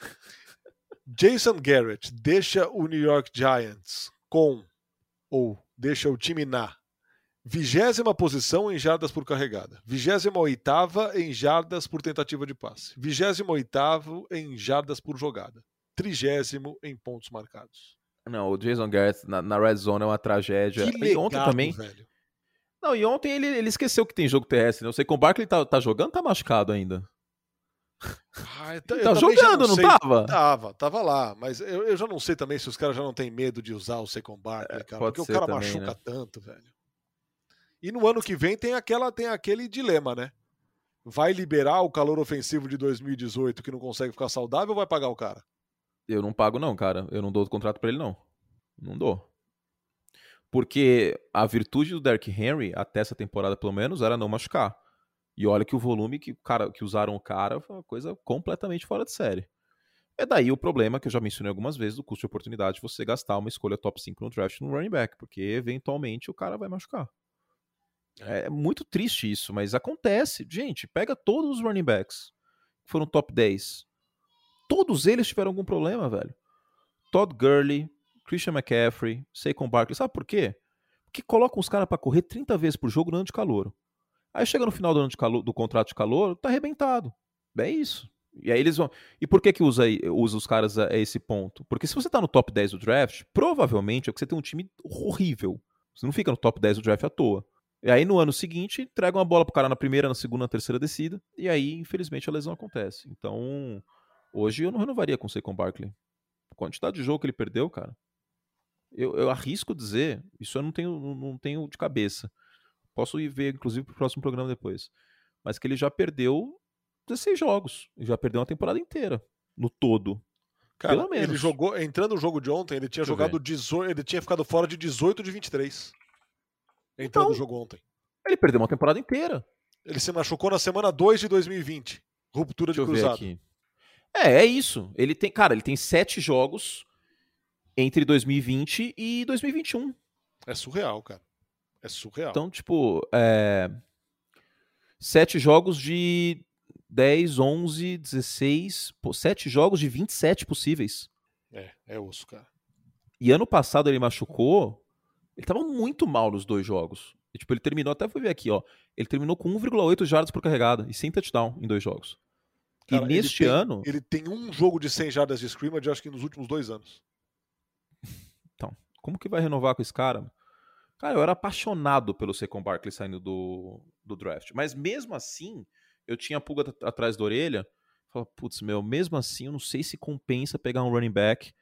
*laughs* Jason Garrett deixa o New York Giants com, ou deixa o time na Vigésima posição em jardas por carregada. Vigésima oitava em jardas por tentativa de passe. Vigésimo oitavo em jardas por jogada. Trigésimo em pontos marcados. Não, o Jason Garrett na, na red zone é uma tragédia. Que legado, e ontem também. Velho. Não, e ontem ele, ele esqueceu que tem jogo terrestre. Não né? sei como o Barkley tá, tá jogando, tá machucado ainda. Ah, eu, tá jogando, não, não tava? Tava, tava lá. Mas eu, eu já não sei também se os caras já não têm medo de usar o Secon Barkley, é, cara. porque o cara também, machuca né? tanto, velho. E no ano que vem tem aquela tem aquele dilema, né? Vai liberar o calor ofensivo de 2018 que não consegue ficar saudável ou vai pagar o cara? Eu não pago não, cara. Eu não dou o contrato para ele não. Não dou. Porque a virtude do Derrick Henry até essa temporada pelo menos era não machucar. E olha que o volume que, cara, que usaram o cara foi uma coisa completamente fora de série. É daí o problema que eu já mencionei algumas vezes do custo de oportunidade de você gastar uma escolha top 5 no draft no running back, porque eventualmente o cara vai machucar. É. é muito triste isso, mas acontece. Gente, pega todos os running backs que foram top 10. Todos eles tiveram algum problema, velho. Todd Gurley, Christian McCaffrey, Saquon Barkley. Sabe por quê? Porque colocam os caras para correr 30 vezes por jogo no ano de calor. Aí chega no final do ano de calor, do contrato de calor, tá arrebentado. É isso. E aí eles vão. E por que que usa, usa os caras a, a esse ponto? Porque se você tá no top 10 do draft, provavelmente é porque você tem um time horrível. Você não fica no top 10 do draft à toa. E aí no ano seguinte, entrega uma bola pro cara na primeira, na segunda, na terceira descida, e aí, infelizmente, a lesão acontece. Então, hoje eu não renovaria com o Saquon Barkley. A quantidade de jogo que ele perdeu, cara. Eu, eu arrisco dizer, isso eu não tenho, não tenho de cabeça. Posso ir ver, inclusive, pro próximo programa depois. Mas que ele já perdeu 16 jogos. Já perdeu uma temporada inteira. No todo. Cara, Pelo menos. ele jogou, entrando no jogo de ontem, ele tinha Deixa jogado 18, ele tinha ficado fora de 18 de 23 entrando então, no jogo ontem. Ele perdeu uma temporada inteira. Ele se machucou na semana 2 de 2020. Ruptura Deixa de cruzado. É, é isso. Ele tem, cara, ele tem sete jogos entre 2020 e 2021. É surreal, cara. É surreal. Então, tipo, é... sete jogos de 10, 11, 16, pô, sete jogos de 27 possíveis. É, é osso, cara. E ano passado ele machucou, ele tava muito mal nos dois jogos. E, tipo, ele terminou, até fui ver aqui, ó. Ele terminou com 1,8 jardas por carregada e sem touchdown em dois jogos. Cara, e neste ele tem, ano. Ele tem um jogo de 100 jardas de scrimmage, acho que nos últimos dois anos. Então, como que vai renovar com esse cara? Cara, eu era apaixonado pelo Saquon Barkley saindo do, do draft. Mas mesmo assim, eu tinha a pulga atrás da orelha. Falei, putz, meu, mesmo assim, eu não sei se compensa pegar um running back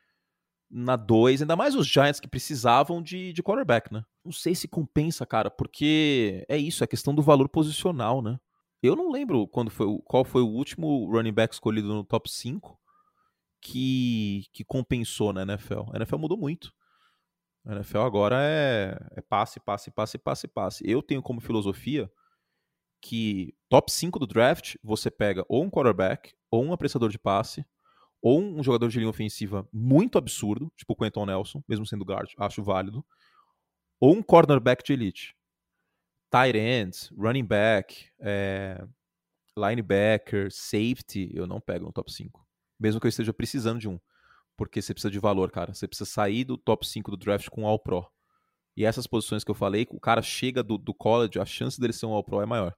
na 2, ainda mais os Giants que precisavam de, de quarterback, né? Não sei se compensa, cara, porque é isso, é questão do valor posicional, né? Eu não lembro quando foi, qual foi o último running back escolhido no top 5 que, que compensou na NFL. A NFL mudou muito. A NFL agora é, é passe, passe, passe, passe, passe. Eu tenho como filosofia que top 5 do draft você pega ou um quarterback, ou um apressador de passe, ou um jogador de linha ofensiva muito absurdo, tipo o Quentin Nelson, mesmo sendo guard, acho válido, ou um cornerback de elite. Tight ends, running back, é, linebacker, safety, eu não pego no top 5. Mesmo que eu esteja precisando de um. Porque você precisa de valor, cara. Você precisa sair do top 5 do draft com um All-Pro. E essas posições que eu falei, o cara chega do, do college, a chance dele ser um All-Pro é maior.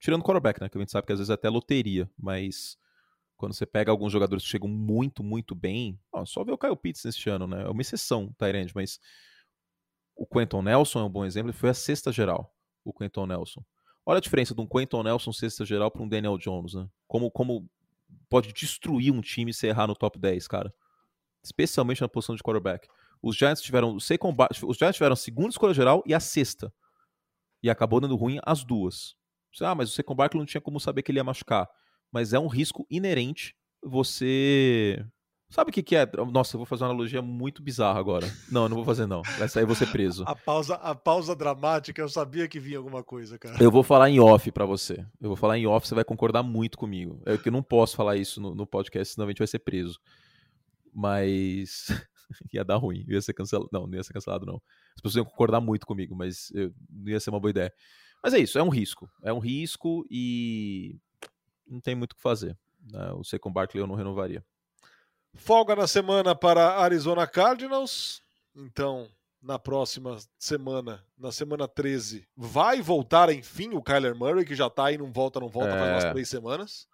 Tirando o quarterback, né? Que a gente sabe que às vezes é até loteria, mas quando você pega alguns jogadores que chegam muito, muito bem, ó, só ver o Kyle Pitts neste ano, né? É uma exceção, Tyrande, mas o Quentin Nelson é um bom exemplo, ele foi a sexta geral, o Quentin Nelson. Olha a diferença de um Quentin Nelson sexta geral para um Daniel Jones, né? Como, como pode destruir um time se errar no top 10, cara. Especialmente na posição de quarterback. Os Giants tiveram os Giants tiveram a segunda escolha geral e a sexta. E acabou dando ruim as duas. Ah, mas o Saquon Barkley não tinha como saber que ele ia machucar mas é um risco inerente você. Sabe o que, que é? Nossa, eu vou fazer uma analogia muito bizarra agora. Não, eu não vou fazer, não. Vai sair você preso. *laughs* a, pausa, a pausa dramática, eu sabia que vinha alguma coisa, cara. Eu vou falar em off para você. Eu vou falar em off, você vai concordar muito comigo. É que eu não posso falar isso no, no podcast, senão a gente vai ser preso. Mas. *laughs* ia dar ruim. ia ser cancelado. Não, não ia ser cancelado, não. As pessoas iam concordar muito comigo, mas eu... não ia ser uma boa ideia. Mas é isso, é um risco. É um risco e não tem muito o que fazer. Né? O Saquon Barkley eu não renovaria. Folga na semana para Arizona Cardinals. Então, na próxima semana, na semana 13, vai voltar enfim o Kyler Murray, que já tá aí, não volta, não volta, é... faz umas é. três semanas.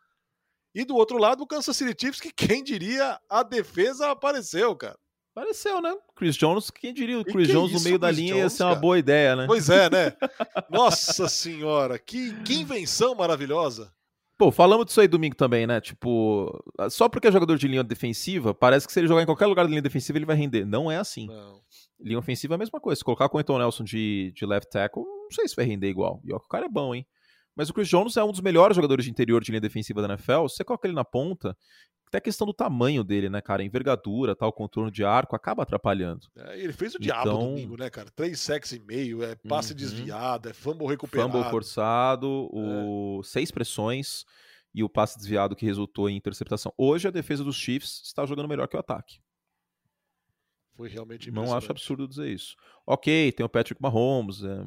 E do outro lado, o Kansas City Chiefs, que quem diria a defesa apareceu, cara. Apareceu, né? Chris Jones, quem diria o Chris Jones no meio da linha Jones, ia ser uma cara? boa ideia, né? Pois é, né? *laughs* Nossa senhora, que, que invenção maravilhosa. Pô, falamos disso aí domingo também, né? Tipo, só porque é jogador de linha defensiva, parece que se ele jogar em qualquer lugar da linha defensiva ele vai render. Não é assim. Não. Linha ofensiva é a mesma coisa. Se colocar com o Anton Nelson de, de left tackle, não sei se vai render igual. E ó, o cara é bom, hein? Mas o Chris Jones é um dos melhores jogadores de interior de linha defensiva da NFL. Você coloca ele na ponta, até a questão do tamanho dele, né, cara? Envergadura, tal, contorno de arco, acaba atrapalhando. É, ele fez o diabo então... domingo, né, cara? Três sacks e meio, é passe uhum. desviado, é fumble recuperado. Fumble forçado, o... É. seis pressões e o passe desviado que resultou em interceptação. Hoje a defesa dos Chiefs está jogando melhor que o ataque. Foi realmente Não acho absurdo dizer isso. Ok, tem o Patrick Mahomes, é,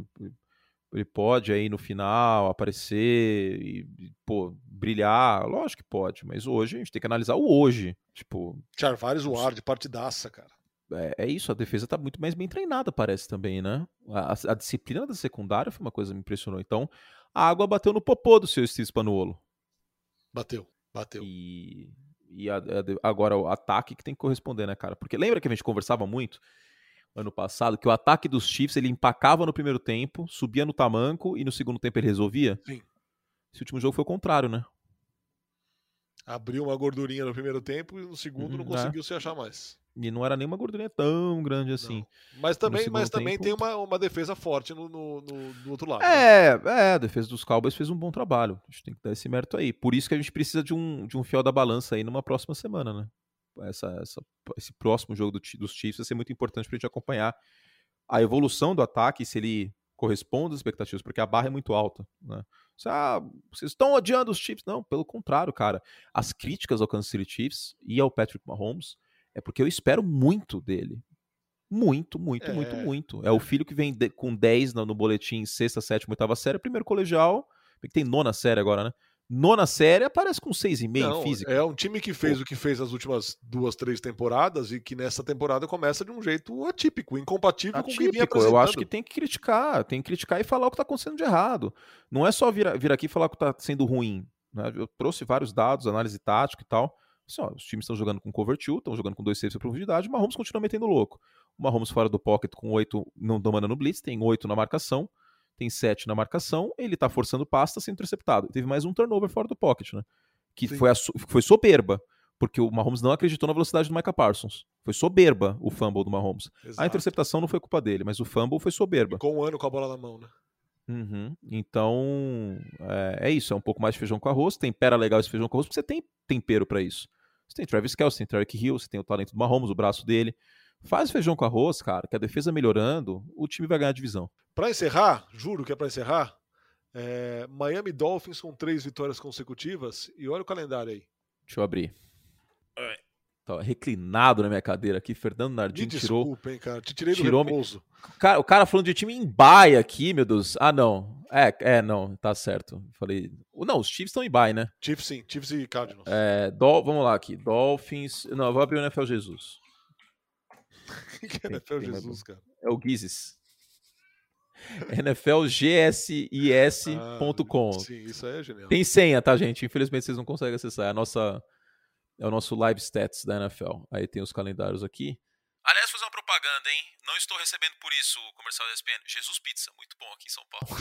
ele pode aí no final aparecer e, pô, brilhar, lógico que pode, mas hoje a gente tem que analisar o hoje, tipo... Charvares Ward, partidaça, cara. É, é, isso, a defesa tá muito mais bem treinada, parece também, né? A, a, disciplina da secundária foi uma coisa que me impressionou. Então, a água bateu no popô do seu Steve Spanuolo. Bateu, bateu. E, e a, a, agora o ataque que tem que corresponder, né, cara? Porque lembra que a gente conversava muito ano passado que o ataque dos Chiefs ele empacava no primeiro tempo, subia no tamanco e no segundo tempo ele resolvia? Sim. Esse último jogo foi o contrário, né? Abriu uma gordurinha no primeiro tempo e no segundo uhum, não conseguiu é. se achar mais. E não era nem uma gordurinha tão grande assim. Não. Mas também, mas também tempo... tem uma, uma defesa forte no, no, no, no outro lado. É, né? é, a defesa dos Cowboys fez um bom trabalho. A gente tem que dar esse mérito aí. Por isso que a gente precisa de um, de um fiel da balança aí numa próxima semana, né? Essa, essa, esse próximo jogo do, dos Chiefs vai ser muito importante pra gente acompanhar a evolução do ataque, se ele corresponde às expectativas, porque a barra é muito alta, né? Ah, vocês estão odiando os Chiefs? Não, pelo contrário, cara. As críticas ao Kansas City Chiefs e ao Patrick Mahomes é porque eu espero muito dele. Muito, muito, É. muito, muito. É o filho que vem de- com 10 no, no boletim, sexta, sétima, oitava série, primeiro colegial, que tem nona série agora, né? Nona série aparece com 6,5 Não, em física. é um time que fez o que fez as últimas duas, três temporadas e que nessa temporada começa de um jeito atípico, incompatível com o que vinha Atípico, eu acho que apresentando. tem que criticar, tem que criticar e falar o que tá acontecendo de errado. Não é só vir, vir aqui e falar o que tá sendo ruim. né? Eu trouxe vários dados, análise tática e tal. Assim, ó, os times estão jogando com cover 2, estão jogando com dois safes de profundidade, o Mahomes continua metendo louco. O Mahomes fora do pocket com oito não domando no blitz, tem oito na marcação, tem sete na marcação, ele tá forçando pasta sendo interceptado. Teve mais um turnover fora do pocket, né? Que Sim. foi, a foi soberba, porque o Mahomes não acreditou na velocidade do Micah Parsons. Foi soberba o fumble do Mahomes. A Exato. interceptação não foi culpa dele, mas o fumble foi soberba. Ficou um ano com a bola na mão, né? Uhum. Então, é, é isso, é um pouco mais de feijão com arroz. Tempera legal esse feijão com arroz, porque você tem tempero pra isso. Você tem Travis Kelce, tem Tarek Hill, você tem o talento do Mahomes, o braço dele. Faz feijão com arroz, cara, que a defesa melhorando, o time vai ganhar a divisão. Pra encerrar, juro que é pra encerrar, é, Miami Dolphins com três vitórias consecutivas e olha o calendário aí. Deixa eu abrir. Tava reclinado na minha cadeira aqui, Fernando Me Nardim tirou. desculpa, hein, cara. Te tirei do tirou- repouso. O cara, o cara falando de time em baia aqui, meu Deus. Ah, não. É, é, não, tá certo. Falei. Não, os Chiefs estão em baia, né? Chiefs sim, Chiefs e Cardinals. É, Dol- vamos lá aqui. Dolphins. Não, eu vou abrir o NFL Jesus. *laughs* é NFL Jesus, cara? É o Gizes. *laughs* NFLGSIS.com. Ah, sim, isso aí é genial. Tem senha, tá, gente? Infelizmente vocês não conseguem acessar. É, a nossa, é o nosso live stats da NFL. Aí tem os calendários aqui. Aliás, fazer uma propaganda, hein? Não estou recebendo por isso o comercial da ESPN. Jesus Pizza, muito bom aqui em São Paulo. *laughs*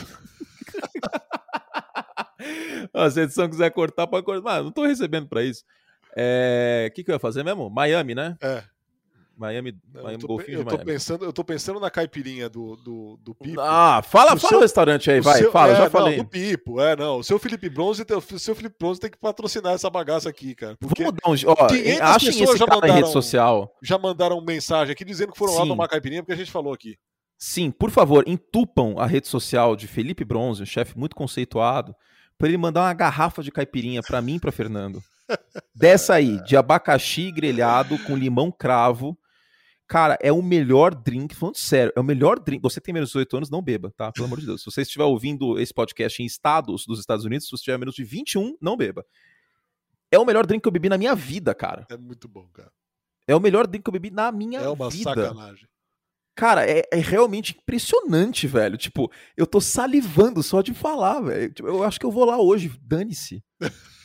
Ah, Se a edição quiser cortar, pode cortar. Mas não tô recebendo pra isso. É, O que, que eu ia fazer mesmo? Miami, né? É. Miami, Eu Miami tô, Golfinho eu de tô Miami. pensando, eu tô pensando na caipirinha do, do, do Pipo. Ah, fala, O fala seu- o restaurante aí, O vai. seu- fala, é, já não, falei. do Pipo, é, não. O seu Felipe Bronze, tem- o seu Felipe Bronze tem que patrocinar essa bagaça aqui, cara. Vamos dar um. Ó, 500 achem esse já cara na rede mandaram- social. já mandaram mensagem aqui dizendo que foram lá Sim. tomar caipirinha porque a gente falou aqui. Sim, por favor, entupam a rede social de Felipe Bronze, um chefe muito conceituado, para ele mandar uma garrafa de caipirinha para mim e para Fernando. *laughs* Dessa aí, de abacaxi grelhado com limão cravo. Cara, é o melhor drink, falando sério, é o melhor drink. Você tem menos de 18 anos, não beba, tá? Pelo amor de Deus. Se você estiver ouvindo esse podcast em estados dos Estados Unidos, se você tiver menos de 21, não beba. É o melhor drink que eu bebi na minha vida, cara. É muito bom, cara. É o melhor drink que eu bebi na minha É uma vida. sacanagem. Cara, é, é realmente impressionante, velho. Tipo, eu tô salivando só de falar, velho. Tipo, eu acho que eu vou lá hoje. Dane-se. *laughs*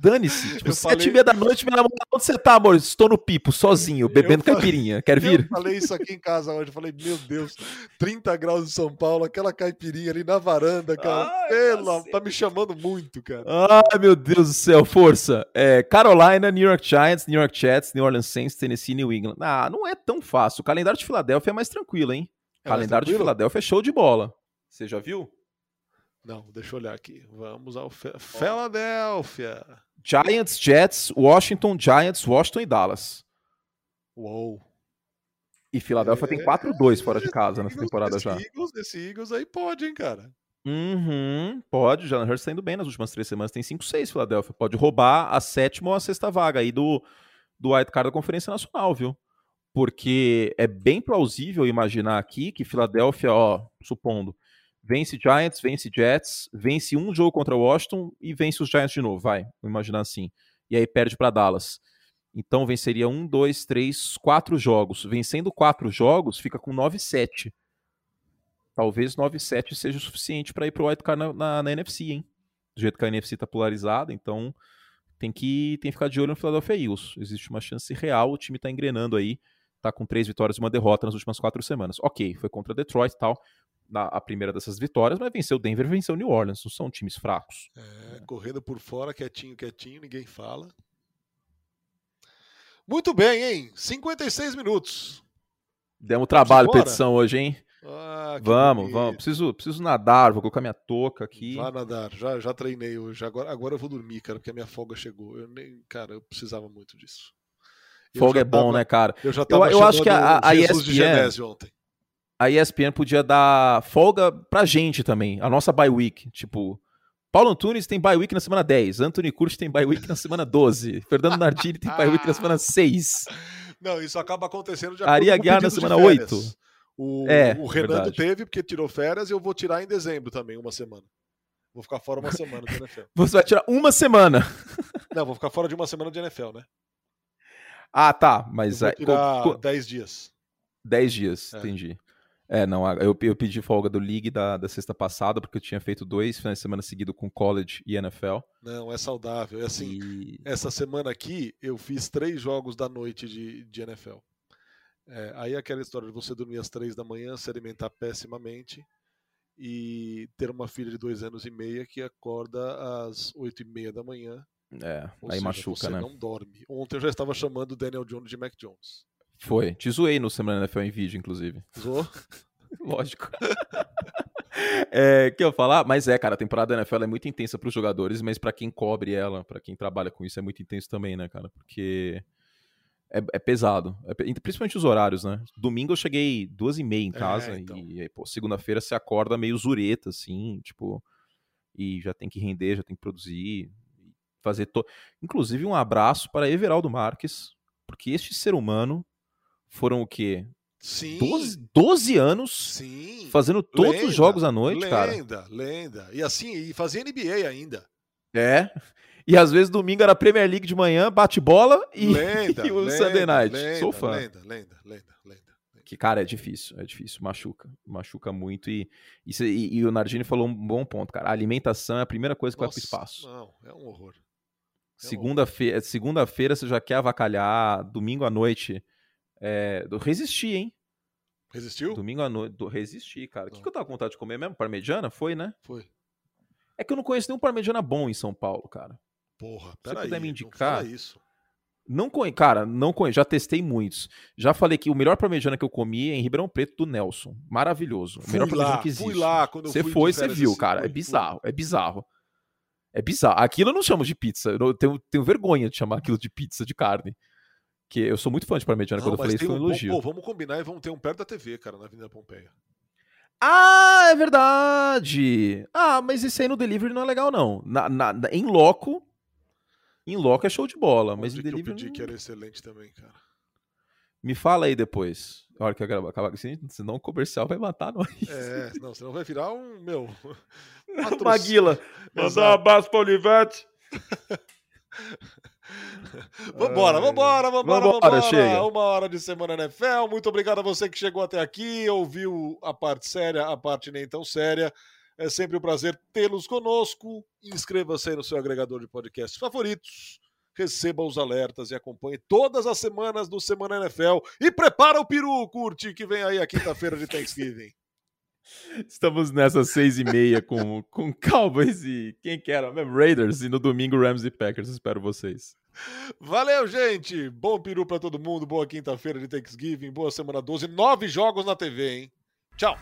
Dane-se. Tipo, Eu sete e meia da noite, minha namorada, onde você tá, amor? Estou no pipo, sozinho, bebendo falei- caipirinha. Quer Eu vir? falei isso aqui em casa hoje. Eu falei, meu Deus, 30 graus em São Paulo, aquela caipirinha ali na varanda, cara. Ai, Pelo, cacete. tá me chamando muito, cara. Ai, meu Deus do céu, força. É, Carolina, New York Giants, New York Jets, New Orleans Saints, Tennessee, New England. Ah, não é tão fácil. O calendário de Filadélfia é mais tranquilo, hein? É calendário de tranquilo? Filadélfia é show de bola. Você já viu? Não, deixa eu olhar aqui. Vamos ao Filadélfia. Giants, Jets, Washington, Giants, Washington e Dallas. Uou. E Filadélfia tem É, 4-2 fora de casa nessa temporada esse já. Eagles, esse Eagles aí pode, hein, cara. Uhum, pode. Jalen Hurts tá indo bem nas últimas três semanas. Tem 5-6 Filadélfia. Pode roubar a sétima ou a sexta vaga aí do, do White Card da Conferência Nacional, viu? Porque é bem plausível imaginar aqui que Filadélfia, ó, supondo, vence Giants, vence Jets, vence um jogo contra Washington e vence os Giants de novo, vai, vamos imaginar assim. E aí perde para Dallas. Então venceria um, dois, três, quatro jogos. Vencendo quatro jogos, fica com 9-7. Talvez 9-7 seja o suficiente para ir pro White Card na, na, na NFC, hein? Do jeito que a NFC tá polarizada, então tem que, tem que ficar de olho no Philadelphia Eagles. Existe uma chance real, o time tá engrenando aí, tá com três vitórias e uma derrota nas últimas quatro semanas. Ok, foi contra Detroit e tal, na, a primeira dessas vitórias, mas venceu Denver e venceu New Orleans, não são times fracos. É, correndo por fora, quietinho, quietinho, ninguém fala. Muito bem, hein? 56 minutos. Demos trabalho pra edição hoje, hein? Ah, Vamos, bonito. vamos. Preciso, preciso nadar, vou colocar minha touca aqui. Vá nadar, já, já treinei hoje. Agora, agora eu vou dormir, cara, porque a minha folga chegou. Eu nem, cara, eu precisava muito disso. Eu Folga é bom, tava- né, cara? Eu já tava eu acho que a- a de ESPN Genésio ontem. A ESPN podia dar folga pra gente também, a nossa bye week. Tipo, Paulo Antunes tem bye week na semana 10, Anthony Curtis tem bye week na semana 12, Fernando Nardini tem bye week na semana 6. Não, isso acaba acontecendo de Ari Aguiar na semana 8. O, é, o Renan verdade. teve, porque tirou férias, e eu vou tirar em dezembro também, uma semana. Vou ficar fora uma semana de NFL. *laughs* Você vai tirar uma semana? *laughs* Não, vou ficar fora de uma semana de NFL, né? Ah, tá. Mas. Eu vou tirar 10 dias. 10 dias, é. entendi. É, não, eu, eu pedi folga do League da, da sexta passada, porque eu tinha feito dois finais de semana seguido com college e NFL. Não, é saudável. É assim, e... essa semana aqui eu fiz três jogos da noite de, de NFL. É, aí aquela história de você dormir às três da manhã, se alimentar pessimamente e ter uma filha de dois anos e meia que acorda às oito e meia da manhã. É, aí seja, machuca, você né? não dorme. Ontem eu já estava chamando o Daniel Jones de Mac Jones. Foi. Te zoei no Semana NFL em vídeo, inclusive. Zoou? *laughs* Lógico. *laughs* é, que eu falar? Mas é, cara, a temporada da NFL é muito intensa para os jogadores, mas para quem cobre ela, para quem trabalha com isso, é muito intenso também, né, cara? Porque é, é pesado. É, principalmente os horários, né? Domingo eu cheguei duas e meia em é, casa é, então. e, pô, segunda-feira você acorda meio zureta, assim, tipo, e já tem que render, já tem que produzir, fazer. To... Inclusive, um abraço para Everaldo Marques, porque este ser humano foram o quê? Sim. 12, 12 anos Sim. fazendo todos lenda, os jogos à noite, lenda, cara. Lenda, lenda. E assim, e fazia NBA ainda. É. E às vezes domingo era Premier League de manhã, bate-bola e, lenda, *laughs* e o lenda, Sunday Night. Lenda, Sou fã. Lenda, lenda, lenda, lenda. Que, cara, é difícil, é difícil, machuca, machuca muito e, e, e o Nardini falou um bom ponto, cara, a alimentação é a primeira coisa que Nossa, vai pro espaço. Não, é um horror. É Segunda-feira segunda você já quer avacalhar, domingo à noite é, do resistir, hein? Resistiu? Domingo à noite. Do resistir, cara. O que, que, eu tava com vontade de comer mesmo? Parmegiana? Foi, né? Foi. É que eu não conheço nenhum parmegiana bom em São Paulo, cara. Porra, peraí. Se puder me indicar. Não isso. Não conheço, cara, não conheço, já testei muitos. Já falei que o melhor parmegiana que eu comi é em Ribeirão Preto do Nelson. Maravilhoso. Fui o melhor lá, parmegiana que existe. Fui lá quando Você fui foi, você viu, cara. Fui, é bizarro, fui. é bizarro. É bizarro. Aquilo eu não chamo de pizza. Eu tenho, tenho vergonha de chamar aquilo de pizza de carne. Que eu sou muito fã de parmegiana, quando eu falei isso foi um elogio. Pô, vamos combinar e vamos ter um perto da TV, cara, na Avenida Pompeia. Ah, é verdade! Ah, mas esse aí no delivery não é legal, não. Na, na, em loco, em loco é show de bola, mas em delivery... eu pedi não... que era excelente também, cara. Me fala aí depois. A hora que eu acabar senão o comercial vai matar nós. É, *laughs* não, senão vai virar um, meu... Maguila. Mandar um abraço pra Olivete. *laughs* *laughs* vambora, vambora, vambora, vambora. Chega. Uma hora de semana NFL. Muito obrigado a você que chegou até aqui, ouviu a parte séria, a parte nem tão séria. É sempre um prazer tê-los conosco. Inscreva-se aí no seu agregador de podcasts favoritos. Receba os alertas e acompanhe todas as semanas do Semana NFL. E prepara o peru, curte, que vem aí a quinta-feira de Thanksgiving. Estamos nessa seis e meia com, com Cowboys e quem que era? Raiders e no domingo Rams e Packers. Espero vocês. Valeu, gente! Bom peru para todo mundo, boa quinta-feira de Thanksgiving, boa semana 12, nove jogos na TV, hein? Tchau!